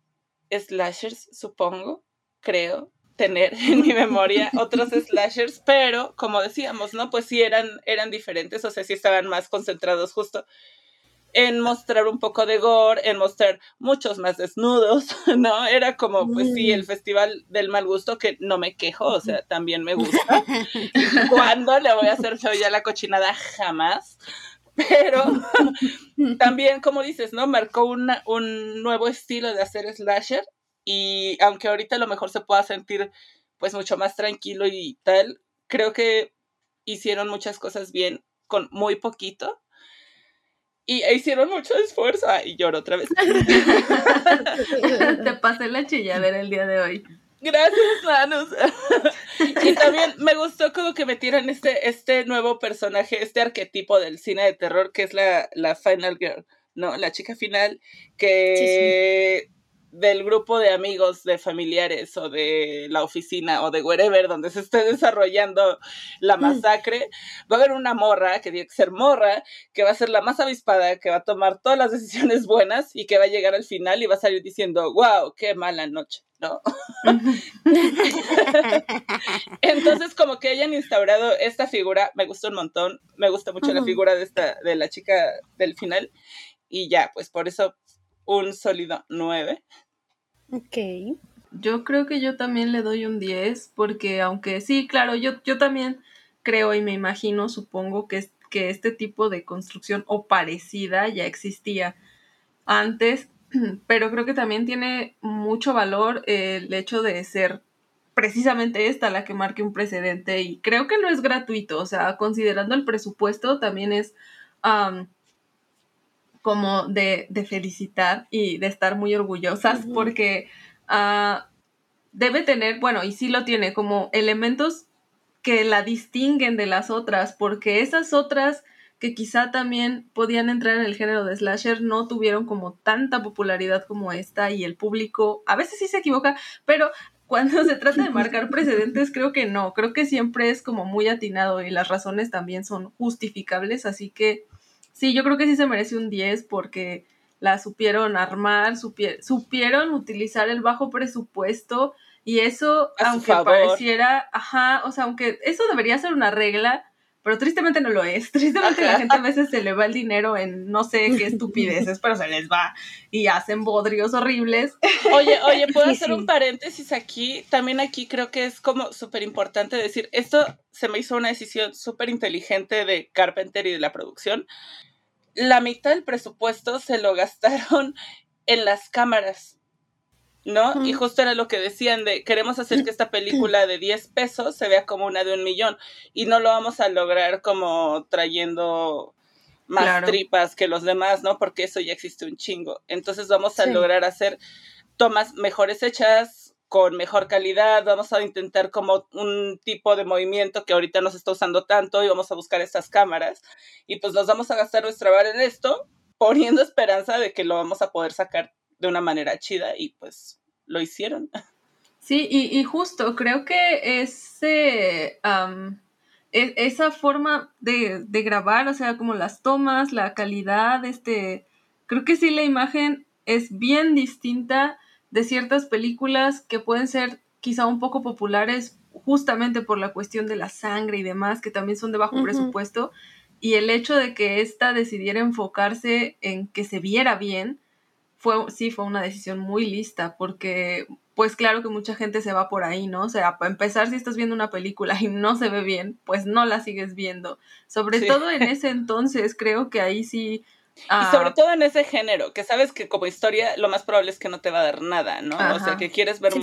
slashers, supongo, creo tener en mi memoria otros slashers, pero como decíamos, ¿no? Pues sí eran, eran diferentes, o sea, sí estaban más concentrados justo en mostrar un poco de gore, en mostrar muchos más desnudos, ¿no? Era como, pues sí, el festival del mal gusto, que no me quejo, o sea, también me gusta. ¿Cuándo le voy a hacer feo ya la cochinada? Jamás. Pero también, como dices, ¿no? Marcó una, un nuevo estilo de hacer slasher y aunque ahorita a lo mejor se pueda sentir pues mucho más tranquilo y tal, creo que hicieron muchas cosas bien con muy poquito y e hicieron mucho esfuerzo. Y lloro otra vez. Te pasé la chilladera el día de hoy. Gracias, Manus. y también me gustó como que metieran este, este nuevo personaje, este arquetipo del cine de terror que es la, la Final Girl, ¿no? La chica final que del grupo de amigos, de familiares o de la oficina o de wherever donde se esté desarrollando la masacre, va a haber una morra que tiene que ser morra, que va a ser la más avispada, que va a tomar todas las decisiones buenas y que va a llegar al final y va a salir diciendo, wow, qué mala noche, ¿no? Entonces, como que hayan instaurado esta figura, me gustó un montón, me gusta mucho la figura de esta, de la chica del final, y ya, pues por eso un sólido 9. Ok. Yo creo que yo también le doy un 10 porque aunque sí, claro, yo, yo también creo y me imagino, supongo que, que este tipo de construcción o parecida ya existía antes, pero creo que también tiene mucho valor el hecho de ser precisamente esta la que marque un precedente y creo que no es gratuito, o sea, considerando el presupuesto también es como de, de felicitar y de estar muy orgullosas porque ah, debe tener, bueno, y sí lo tiene, como elementos que la distinguen de las otras, porque esas otras que quizá también podían entrar en el género de slasher no tuvieron como tanta popularidad como esta y el público a veces sí se equivoca, pero cuando se trata de marcar precedentes creo que no, creo que siempre es como muy atinado y las razones también son justificables, así que sí, yo creo que sí se merece un 10 porque la supieron armar, supie- supieron utilizar el bajo presupuesto y eso, A aunque pareciera, ajá, o sea, aunque eso debería ser una regla, pero tristemente no lo es. Tristemente la Ajá. gente a veces se le va el dinero en no sé qué estupideces, pero se les va y hacen bodrios horribles. Oye, oye, ¿puedo Sí, hacer sí. un paréntesis aquí? También aquí creo que es como súper importante decir, esto se me hizo una decisión súper inteligente de Carpenter y de la producción. La mitad del presupuesto se lo gastaron en las cámaras, ¿no? Y justo era lo que decían de, queremos hacer que esta película de 10 pesos se vea como una de un millón y no lo vamos a lograr como trayendo más Claro. tripas que los demás, ¿no? Porque eso ya existe un chingo. Entonces vamos a Sí. lograr hacer tomas mejores hechas, con mejor calidad, vamos a intentar como un tipo de movimiento que ahorita no se está usando tanto y vamos a buscar estas cámaras y pues nos vamos a gastar nuestra vara en esto, poniendo esperanza de que lo vamos a poder sacar de una manera chida y pues lo hicieron. Sí, y, y justo creo que ese, e- esa forma de, de grabar, o sea, como las tomas, la calidad, este, creo que sí la imagen es bien distinta de ciertas películas que pueden ser quizá un poco populares justamente por la cuestión de la sangre y demás, que también son de bajo presupuesto, y el hecho de que ésta decidiera enfocarse en que se viera bien, fue, sí fue una decisión muy lista, porque pues claro que mucha gente se va por ahí, ¿no? O sea, para empezar, si estás viendo una película y no se ve bien, pues no la sigues viendo. Sobre Sí. todo en ese entonces, creo que ahí sí Y sobre ah. todo en ese género, que sabes que como historia lo más probable es que no te va a dar nada, ¿no? O sea, que quieres ver un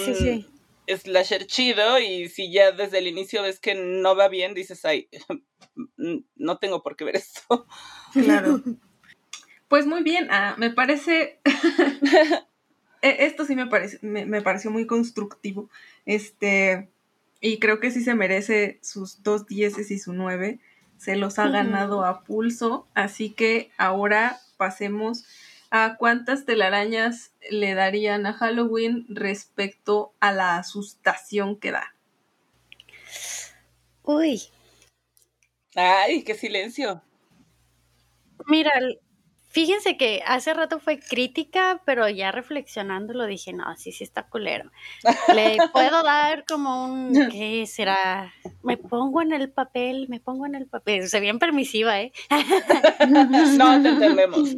slasher chido y si ya desde el inicio ves que no va bien, dices, ay, no tengo por qué ver esto. Claro. Pues muy bien, ah, me parece... E, esto sí me, parece, me, pareció muy constructivo. Este, y creo que sí se merece sus dos dieces y su nueve se los ha ganado a pulso, así que ahora pasemos a cuántas telarañas le darían a Halloween respecto a la asustación que da. Uy. Ay, qué silencio. Mira, Fíjense que hace rato fue crítica, pero ya reflexionando lo dije, no, sí, sí está culero. Le puedo dar como un, ¿qué será? Me pongo en el papel, me pongo en el papel. Se bien permisiva, ¿eh? No, te entendemos.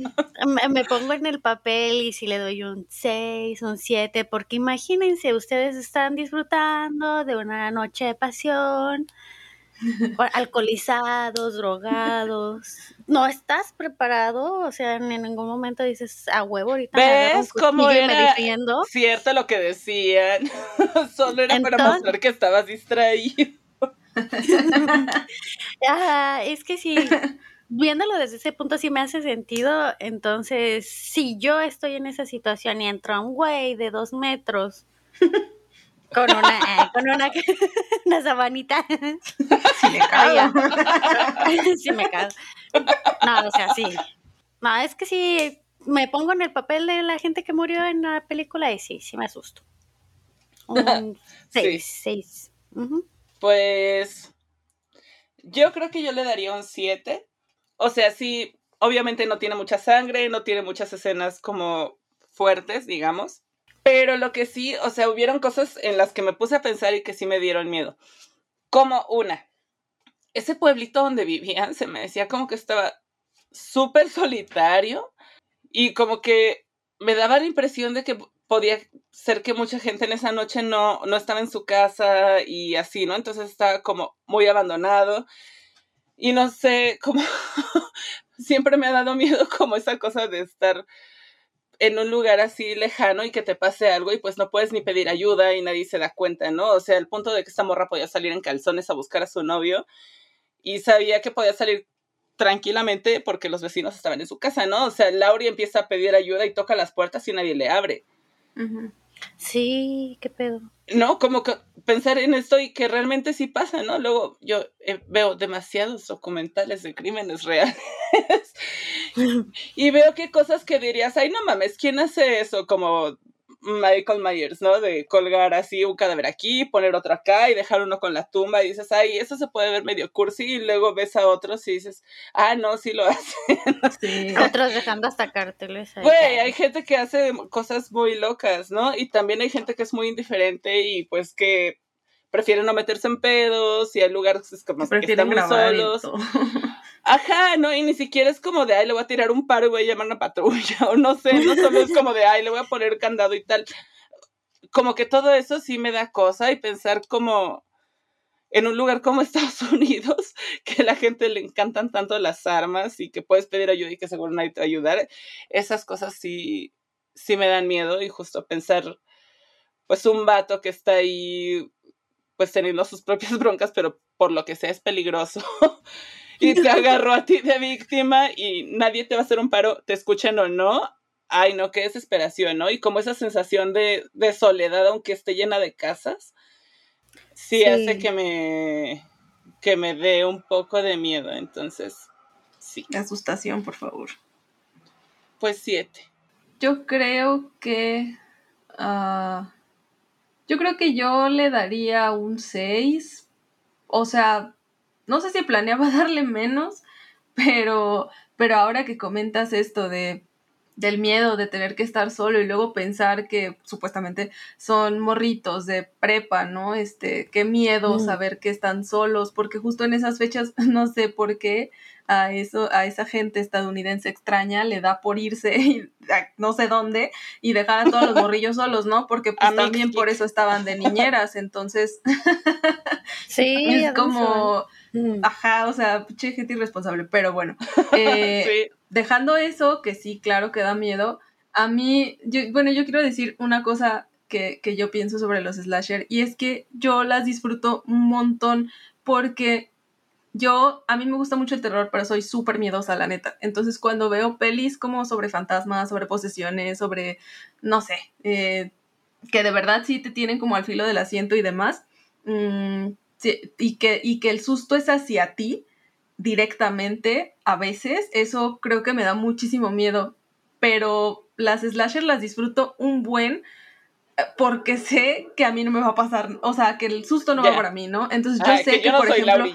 Me, pongo en el papel y si le doy un 6, un 7, porque imagínense, ustedes están disfrutando de una noche de pasión alcoholizados, drogados. No estás preparado, o sea, en ningún momento dices a huevo ahorita. ¿Ves cómo era cierto lo que decían? Solo era para mostrar que estabas distraído. es que sí, viéndolo desde ese punto sí me hace sentido. Entonces, si yo estoy en esa situación y entra un güey de dos metros con una, eh, con una, una sabanita. Si me cago. si me cago. No, o sea, sí. No, es que sí, me pongo en el papel de la gente que murió en la película y sí, sí me asusto. Un seis, seis. Pues yo creo que yo le daría un siete. O sea, sí, obviamente no tiene mucha sangre, no tiene muchas escenas como fuertes, digamos. Pero lo que sí, o sea, hubieron cosas en las que me puse a pensar y que sí me dieron miedo. Como una, ese pueblito donde vivían se me decía como que estaba súper solitario y como que me daba la impresión de que podía ser que mucha gente en esa noche no, no estaba en su casa y así, ¿no? Entonces estaba como muy abandonado y no sé, como siempre me ha dado miedo como esa cosa de estar en un lugar así lejano y que te pase algo y pues no puedes ni pedir ayuda y nadie se da cuenta, ¿no? O sea, el punto de que esta morra podía salir en calzones a buscar a su novio y sabía que podía salir tranquilamente porque los vecinos estaban en su casa, ¿no? O sea, Lauri empieza a pedir ayuda y toca las puertas y nadie le abre. Sí, qué pedo. No, como que pensar en esto y que realmente sí pasa, ¿no? Luego yo eh, veo demasiados documentales de crímenes reales y veo que cosas que dirías, ay, no mames, ¿quién hace eso? Como Michael Myers, ¿no? De colgar así un cadáver aquí, poner otro acá y dejar uno con la tumba y dices, ay, eso se puede ver medio cursi y luego ves a otros y dices, ah, no, sí lo hacen. Otros dejando hasta carteles. Güey, hay gente que hace cosas muy locas, ¿no? Y también hay gente que es muy indiferente y pues que prefiere no meterse en pedos y hay lugares como que están muy solos. Ajá, no, y ni siquiera es como de, ay, le voy a tirar un paro y voy a llamar a patrulla, o no sé, no solo es como de, ay, le voy a poner candado y tal. Como que todo eso sí me da cosa y pensar como en un lugar como Estados Unidos, que a la gente le encantan tanto las armas y que puedes pedir ayuda y que seguro nadie te va ayudar, esas cosas sí, sí me dan miedo y justo pensar, pues un vato que está ahí, pues teniendo sus propias broncas, pero por lo que sea es peligroso. y te agarró a ti de víctima y nadie te va a hacer un paro, te escuchen o no. Ay, no, qué desesperación, ¿no? Y como esa sensación de, soledad, aunque esté llena de casas, sí, hace que me, que me dé un poco de miedo. Entonces, sí. Asustación, por favor. Pues siete. Yo creo que. Ah, yo creo que yo le daría un seis. O sea, no sé si planeaba darle menos, pero, pero ahora que comentas esto de del miedo de tener que estar solo y luego pensar que supuestamente son morritos de prepa, ¿no? Este, qué miedo mm. saber que están solos, porque justo en esas fechas no sé por qué a eso a esa gente estadounidense extraña le da por irse y, no sé dónde y dejar a todos los morrillos solos, ¿no? Porque pues también por eso estaban de niñeras, entonces sí, es como Ajá, o sea, gente irresponsable, pero bueno. Eh, dejando eso, que sí, claro que da miedo, a mí, yo, bueno, yo quiero decir una cosa que, que yo pienso sobre los slasher y es que yo las disfruto un montón porque yo, a mí me gusta mucho el terror, pero soy súper miedosa, la neta. Entonces, cuando veo pelis como sobre fantasmas, sobre posesiones, sobre, no sé, eh, que de verdad sí te tienen como al filo del asiento y demás, mm, y, que, y que el susto es hacia ti directamente, a veces, eso creo que me da muchísimo miedo. Pero las slasher las disfruto un buen eh, porque sé que a mí no me va a pasar, o sea, que el susto no va para mí, ¿no? Entonces yo sé que, por ejemplo,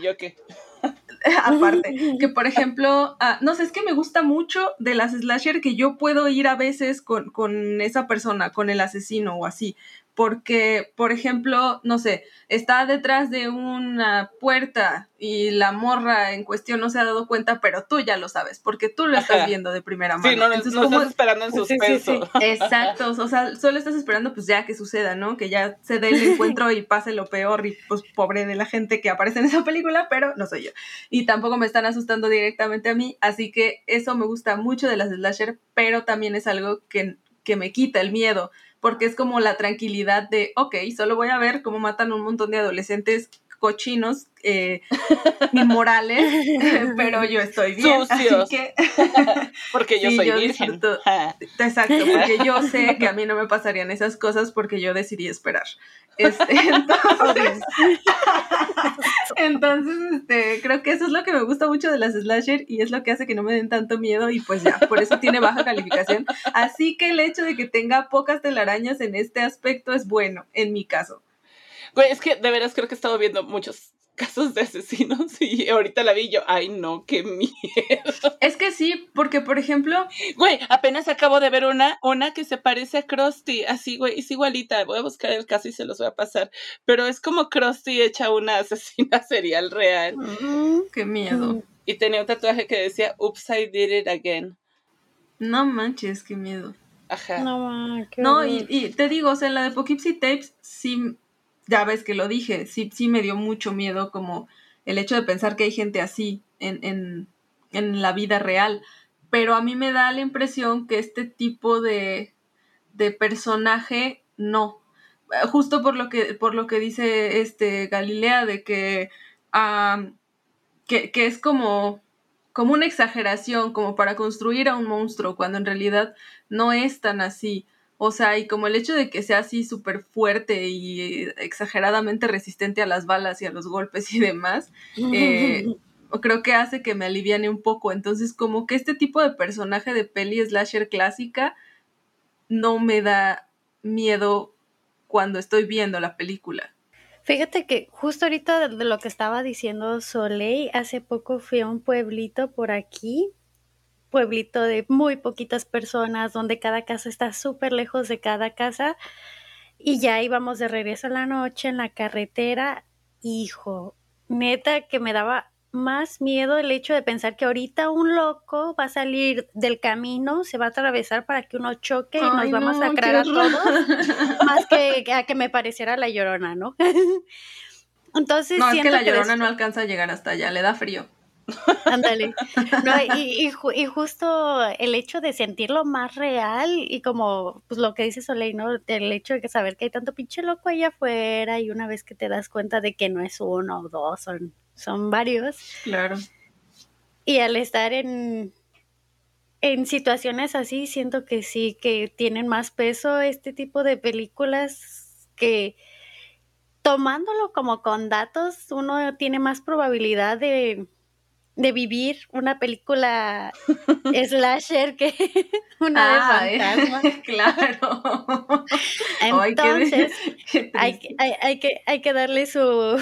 aparte, que por ejemplo, ah, no sé, es que me gusta mucho de las slasher que yo puedo ir a veces con, con esa persona, con el asesino o así, porque, por ejemplo, no sé, está detrás de una puerta y la morra en cuestión no se ha dado cuenta, pero tú ya lo sabes, porque tú lo estás viendo de primera mano. Sí, no, Entonces, no estás esperando en suspenso. Exacto, o sea, solo estás esperando pues ya que suceda, ¿no? Que ya se dé el encuentro y pase lo peor y pues pobre de la gente que aparece en esa película, pero no soy yo. Y tampoco me están asustando directamente a mí, así que eso me gusta mucho de las slasher, pero también es algo que, que me quita el miedo porque es como la tranquilidad de, ok, solo voy a ver cómo matan un montón de adolescentes cochinos, eh, inmorales, pero yo estoy bien. Así que, porque yo soy virgen. exacto, porque yo sé que a mí no me pasarían esas cosas porque yo decidí esperar. Este, entonces, este, creo que eso es lo que me gusta mucho de las slasher y es lo que hace que no me den tanto miedo y pues ya, por eso tiene baja calificación. Así que el hecho de que tenga pocas telarañas en este aspecto es bueno, en mi caso. Güey, es que de veras creo que he estado viendo muchos casos de asesinos y ahorita la vi yo, ay no, qué miedo. Es que sí, porque por ejemplo... Güey, apenas acabo de ver una, una que se parece a Krusty, así, güey, es igualita, voy a buscar el caso y se los voy a pasar, pero es como Krusty hecha una asesina serial real. Mm, qué miedo. Y tenía un tatuaje que decía, oops, I did it again. No manches, qué miedo. Ajá. No, no y, y, te digo, o sea, la de Poughkeepsie Tapes sí ya ves que lo dije, sí, sí me dio mucho miedo como el hecho de pensar que hay gente así en, en, en la vida real. Pero a mí me da la impresión que este tipo de, de personaje no. Justo por lo que, por lo que dice este Galilea, de que, que, que, es como, como una exageración, como para construir a un monstruo, cuando en realidad no es tan así. O sea, y como el hecho de que sea así súper fuerte y exageradamente resistente a las balas y a los golpes y demás, eh, creo que hace que me aliviane un poco. Entonces, como que este tipo de personaje de peli slasher clásica no me da miedo cuando estoy viendo la película. Fíjate que justo ahorita de lo que estaba diciendo Soleil, hace poco fui a un pueblito por aquí pueblito de muy poquitas personas, donde cada casa está súper lejos de cada casa. Y ya íbamos de regreso a la noche en la carretera. Hijo, neta que me daba más miedo el hecho de pensar que ahorita un loco va a salir del camino, se va a atravesar para que uno choque y nos va a masacrar a todos, más que a que me pareciera la llorona, ¿no? Entonces, no, es que la llorona no alcanza a llegar hasta allá, le da frío. Ándale. y, y, justo el hecho de sentirlo más real y como pues lo que dice Soleil, ¿no? El hecho de saber que hay tanto pinche loco allá afuera y una vez que te das cuenta de que no es uno o dos, son, son varios. Claro. Y al estar en, en situaciones así, siento que sí, que tienen más peso este tipo de películas que tomándolo como con datos, uno tiene más probabilidad de de vivir una película slasher que una de fantasma. Claro. Entonces, hay, hay, que, hay que darle su,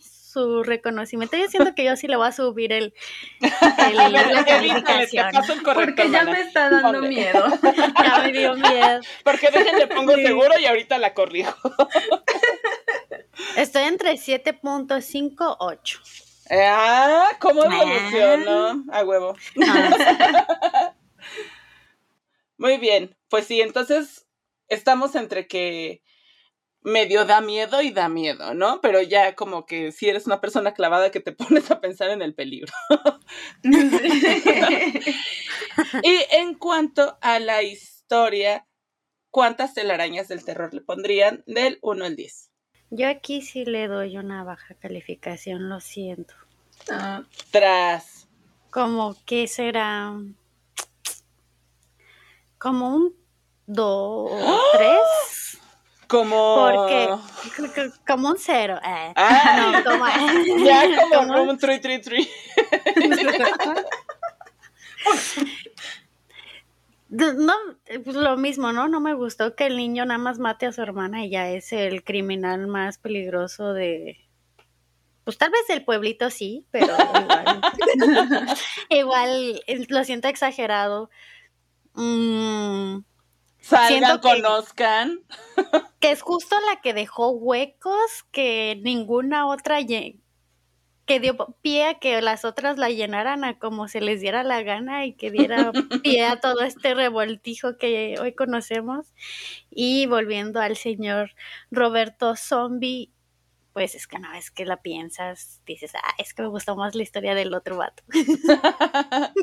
su reconocimiento. Yo siento que yo sí le voy a subir el, el la calificación. Porque ya me está dando miedo. Ya me dio miedo. Porque déjenle pongo seguro y ahorita la corrijo. Estoy entre 7.5 8. Ah, ¿cómo evolucionó? A huevo. Muy bien, pues sí, entonces estamos entre que medio da miedo y da miedo, ¿no? Pero ya como que si eres una persona clavada que te pones a pensar en el peligro. y en cuanto a la historia, ¿cuántas telarañas del terror le pondrían del 1 al 10? Yo aquí sí le doy una baja calificación, lo siento. Ah. Tras. Como que será como un 2 ¡Ah! 3. Como. Porque. Como un cero. Eh. Ah. No, como. Ya, como, como un 3, 3, 3. No, pues lo mismo, ¿no? No me gustó que el niño nada más mate a su hermana y ya es el criminal más peligroso de. Pues tal vez del pueblito sí, pero igual. igual lo siento exagerado. Mmm Salgan, conozcan. Que es justo la que dejó huecos que ninguna otra que dio pie a que las otras la llenaran a como se les diera la gana y que diera pie a todo este revoltijo que hoy conocemos. Y volviendo al señor Roberto Zombie, pues es que una vez que la piensas, dices, ah, es que me gustó más la historia del otro vato.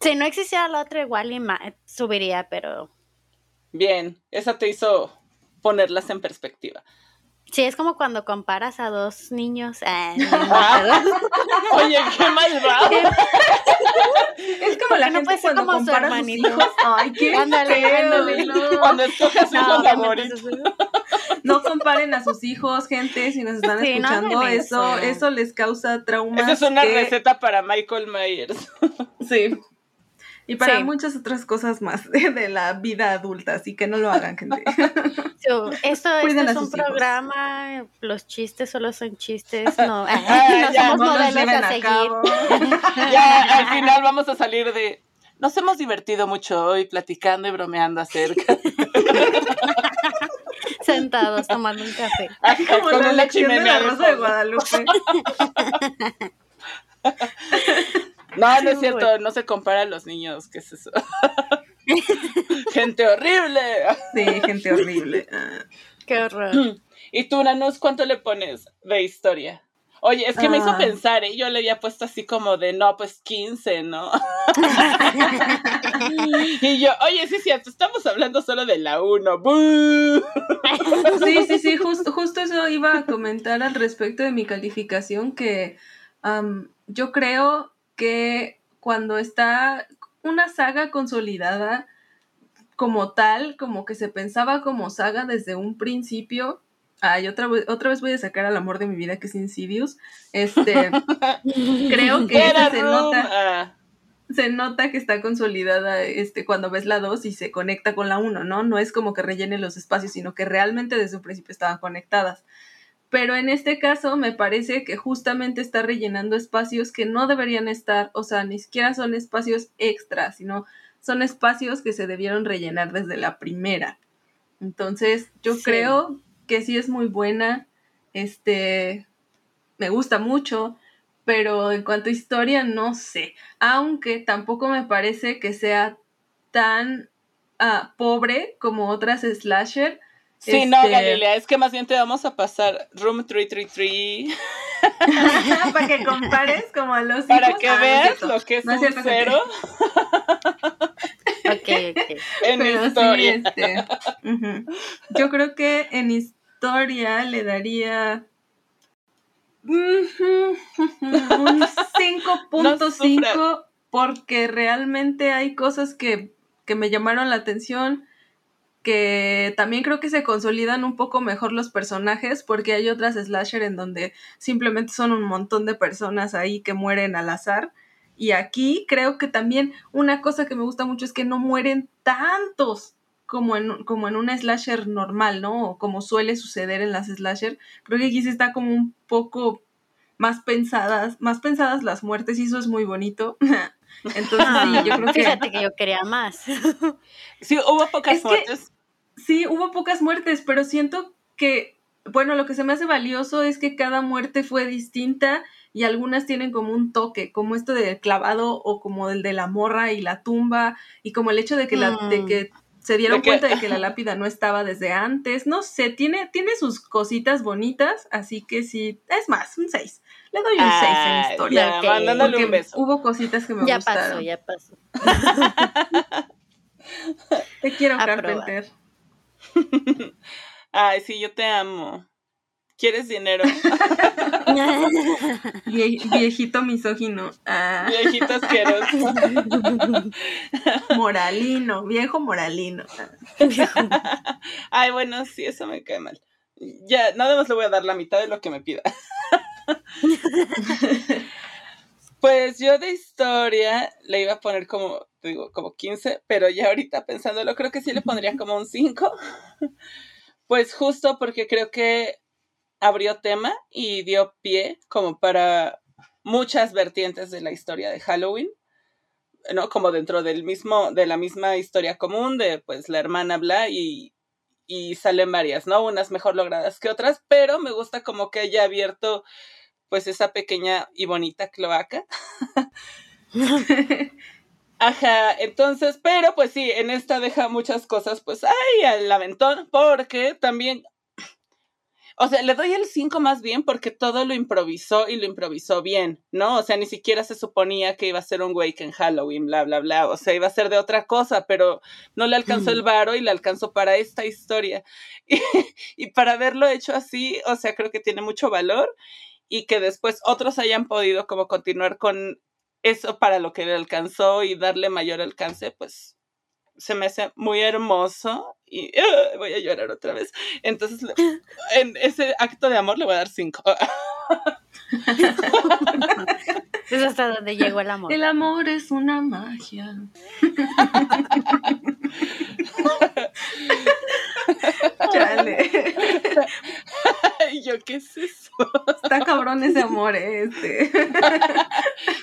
Si no existiera la otra, igual y subiría, pero. Bien, esa te hizo ponerlas en perspectiva. Sí, es como cuando comparas a dos niños. Eh, Oye, qué malvado. es como la gente cuando como compara a sus hijos. Ay, qué ándale, ándale, no. Cuando escoges no, favorito. No comparen a sus hijos, gente, si nos están escuchando, eso, eso les causa trauma. Esa es una receta para Michael Myers. sí. Y para muchas otras cosas más de, la vida adulta, así que no lo hagan, gente. esto, es un programa, los chistes solo son chistes, no, no somos modelos a seguir. ya, al final vamos a salir de... Nos hemos divertido mucho hoy platicando y bromeando acerca. Sentados tomando un café. Como con la lección de la Rosa de Guadalupe. No, no es cierto, no se compara a los niños, ¿qué es eso? gente horrible. Sí, gente horrible. Qué horror. ¿Y tú, Nanos, cuánto le pones de historia? Oye, es que me hizo ah. pensar, ¿eh? Yo le había puesto así como de, no, pues 15, ¿no? y yo, oye, sí, cierto, estamos hablando solo de la 1. sí, sí, sí, justo, justo eso iba a comentar al respecto de mi calificación, que yo creo que cuando está una saga consolidada como tal, como que se pensaba como saga desde un principio. Ay, otra vez, otra vez voy a sacar al amor de mi vida que es Insidious. Este, creo que se nota, se nota que está consolidada este, cuando ves la 2 y se conecta con la 1, ¿no? No es como que rellene los espacios, sino que realmente desde un principio estaban conectadas pero en este caso me parece que justamente está rellenando espacios que no deberían estar, o sea, ni siquiera son espacios extras, sino son espacios que se debieron rellenar desde la primera. Entonces, yo creo que sí es muy buena, este, me gusta mucho, pero en cuanto a historia, no sé, aunque tampoco me parece que sea tan ah, pobre como otras slasher, Sí, no, este, Galilea, es que más bien te vamos a pasar Room 333. Para que compares como a los Para que ah, veas lo que es un cero. ok, ok. En historia. este, Yo creo que en historia le daría un 5.5 porque realmente hay cosas que, que me llamaron la atención que también creo que se consolidan un poco mejor los personajes porque hay otras slasher en donde simplemente son un montón de personas ahí que mueren al azar. Y aquí creo que también una cosa que me gusta mucho es que no mueren tantos como en, como en una slasher normal, ¿no? O como suele suceder en las slasher. Creo que aquí sí está como un poco más pensadas, más pensadas las muertes y eso es muy bonito. Entonces, sí, yo creo que... Fíjate que yo quería más. Sí, hubo pocas muertes, sí, hubo pocas muertes, pero siento que, bueno, lo que se me hace valioso es que cada muerte fue distinta y algunas tienen como un toque, como esto del clavado o como el de la morra y la tumba y como el hecho de que, la, de mm. que se dieron cuenta de que la lápida no estaba desde antes. No sé, tiene, tiene sus cositas bonitas, así que sí, es más, un 6. Le doy un 6 en historia. Ya, un beso. Hubo cositas que me ya gustaron. Ya pasó, ya pasó. te quiero, Carpenter. Ay, sí, yo te amo. ¿Quieres dinero? viejito misógino. Ah. Viejito asqueroso. moralino, viejo moralino. Ay, bueno, sí, eso me cae mal. Ya, nada más le voy a dar la mitad de lo que me pida. Pues yo de historia le iba a poner como, digo, como 15, pero ya ahorita pensándolo, creo que sí le pondría como un 5. Pues justo porque creo que abrió tema y dio pie como para muchas vertientes de la historia de Halloween, ¿no? Como dentro del mismo, de la misma historia común de pues la hermana Bla y, y salen varias, ¿no? Unas mejor logradas que otras, pero me gusta como que haya abierto pues esa pequeña y bonita cloaca. Ajá, entonces, pero pues sí, en esta deja muchas cosas, pues, ay, al aventón, porque también o sea, le doy el 5 más bien porque todo lo improvisó y lo improvisó bien, ¿no? O sea, ni siquiera se suponía que iba a ser un wake en Halloween, bla, bla, bla. O sea, iba a ser de otra cosa, pero no le alcanzó el varo y le alcanzó para esta historia. Y, para haberlo hecho así, o sea, creo que tiene mucho valor y que después otros hayan podido como continuar con eso para lo que le alcanzó y darle mayor alcance, pues se me hace muy hermoso y voy a llorar otra vez. Entonces, en ese acto de amor le voy a dar cinco. es hasta donde llegó el amor. El amor es una magia. Chale. Y yo, ¿qué es eso? Está cabrón ese amor, ¿eh? este.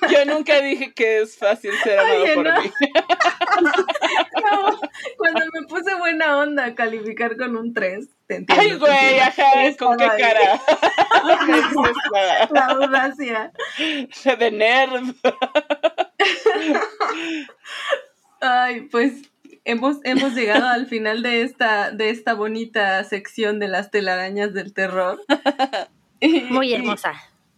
Yo nunca dije que es fácil ser amado por mí. No, cuando me puse buena onda calificar con un 3, te entiendo. Ay, güey, ajá, ¿con qué cara? La audacia. De nerd. Ay, pues hemos, hemos llegado al final de esta, de esta bonita sección de las telarañas del terror. Muy hermosa.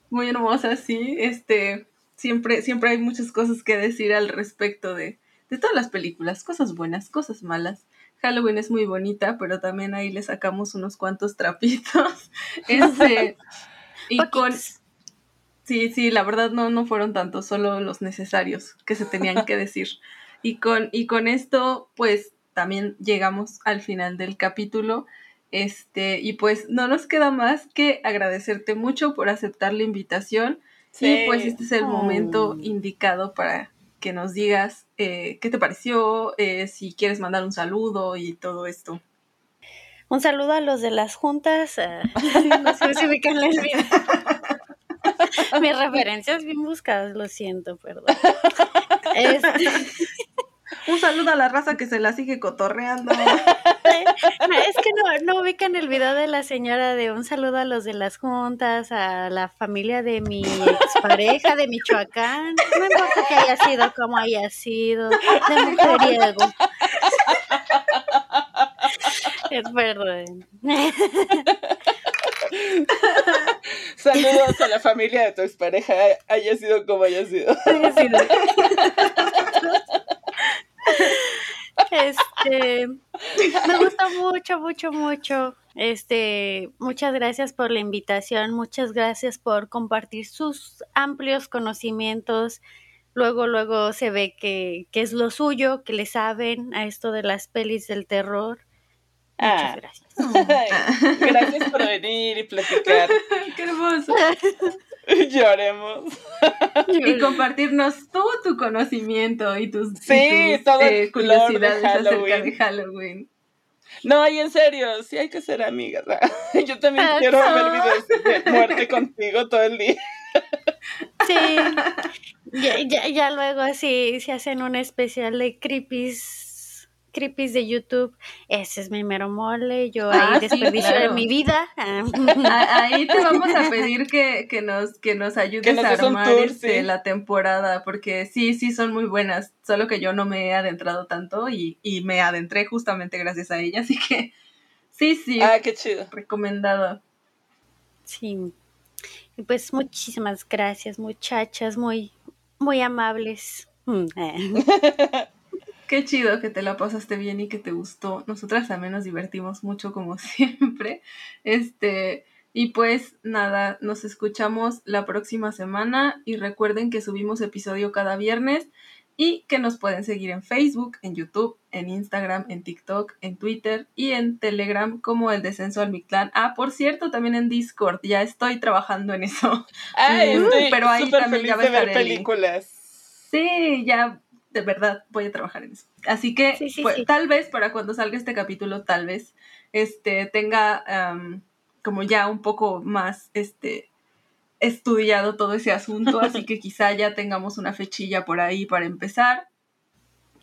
muy hermosa, sí. Este, siempre, siempre hay muchas cosas que decir al respecto de, de todas las películas, cosas buenas, cosas malas. Halloween es muy bonita, pero también ahí le sacamos unos cuantos trapitos. Este, y con Sí, sí, la verdad no, no fueron tantos, solo los necesarios que se tenían que decir. Y con, y con esto, pues también llegamos al final del capítulo. Este, y pues no nos queda más que agradecerte mucho por aceptar la invitación. Sí. Y pues este es el momento indicado para que nos digas eh, qué te pareció, eh, si quieres mandar un saludo y todo esto. Un saludo a los de las juntas. Eh, no sé si ubican el video. Mis referencias bien buscadas, lo siento, perdón. Este... Un saludo a la raza que se la sigue cotorreando. Es que no, no ubican el video de la señora de un saludo a los de las juntas, a la familia de mi expareja de Michoacán. No importa que haya sido como haya sido, de mujeriego. Es verdad. Saludos a la familia de tu expareja, haya sido como haya sido. Este, me gusta mucho, mucho, mucho. Este, muchas gracias por la invitación, muchas gracias por compartir sus amplios conocimientos. Luego, luego se ve que, que es lo suyo, que le saben a esto de las pelis del terror. Muchas ah. gracias. gracias por venir y platicar. Qué hermoso. Lloremos. y compartirnos todo tu conocimiento y tus, sí, eh, curiosidades acerca de Halloween. No, y en serio, sí hay que ser amigas. Yo también quiero ver videos de muerte contigo todo el día. Sí, ya, ya, ya luego así se hacen un especial de creepies creepies de YouTube, ese es mi mero mole, yo ahí ah, desperdicio de mi vida. ahí te vamos a pedir que, nos, que nos ayudes a armar este, la temporada, porque sí, sí son muy buenas, solo que yo no me he adentrado tanto y, y me adentré justamente gracias a ella, así que sí, sí. Ah, qué chido. Recomendado. Sí. Y pues muchísimas gracias, muchachas, muy, muy amables. Mm, eh. Qué chido que te la pasaste bien y que te gustó. Nosotras también nos divertimos mucho como siempre. Este, y pues nada, nos escuchamos la próxima semana y recuerden que subimos episodio cada viernes y que nos pueden seguir en Facebook, en YouTube, en Instagram, en TikTok, en Twitter y en Telegram como el descenso al Mictlán. Ah, por cierto, también en Discord, ya estoy trabajando en eso. Ay, pero ahí también ya va a estar películas. Sí, ya de verdad voy a trabajar en eso. Así que pues, tal vez para cuando salga este capítulo, tal vez este tenga como ya un poco más este estudiado todo ese asunto, así que quizá ya tengamos una fechilla por ahí para empezar.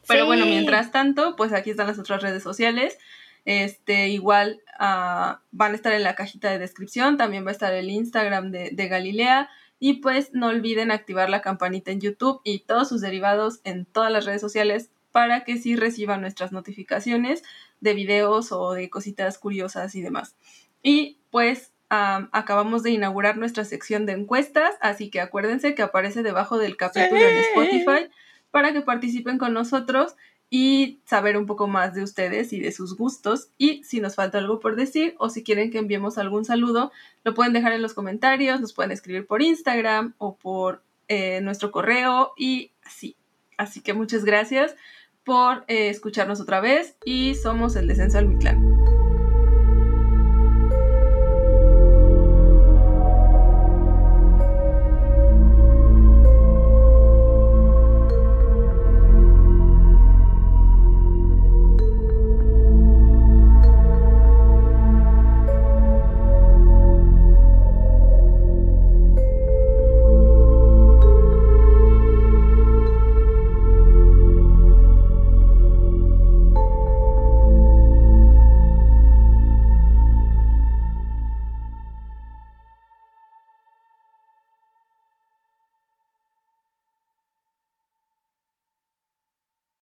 Pero bueno, mientras tanto, pues aquí están las otras redes sociales. Este, igual ah, van a estar en la cajita de descripción, también va a estar el Instagram de, de Galilea. Y pues no olviden activar la campanita en YouTube y todos sus derivados en todas las redes sociales para que sí reciban nuestras notificaciones de videos o de cositas curiosas y demás. Y pues acabamos de inaugurar nuestra sección de encuestas, así que acuérdense que aparece debajo del capítulo en Spotify para que participen con nosotros y saber un poco más de ustedes y de sus gustos. Y si nos falta algo por decir o si quieren que enviemos algún saludo, lo pueden dejar en los comentarios, nos pueden escribir por Instagram o por eh, nuestro correo y así. Así que muchas gracias por eh, escucharnos otra vez y somos el Descenso al Mictlán.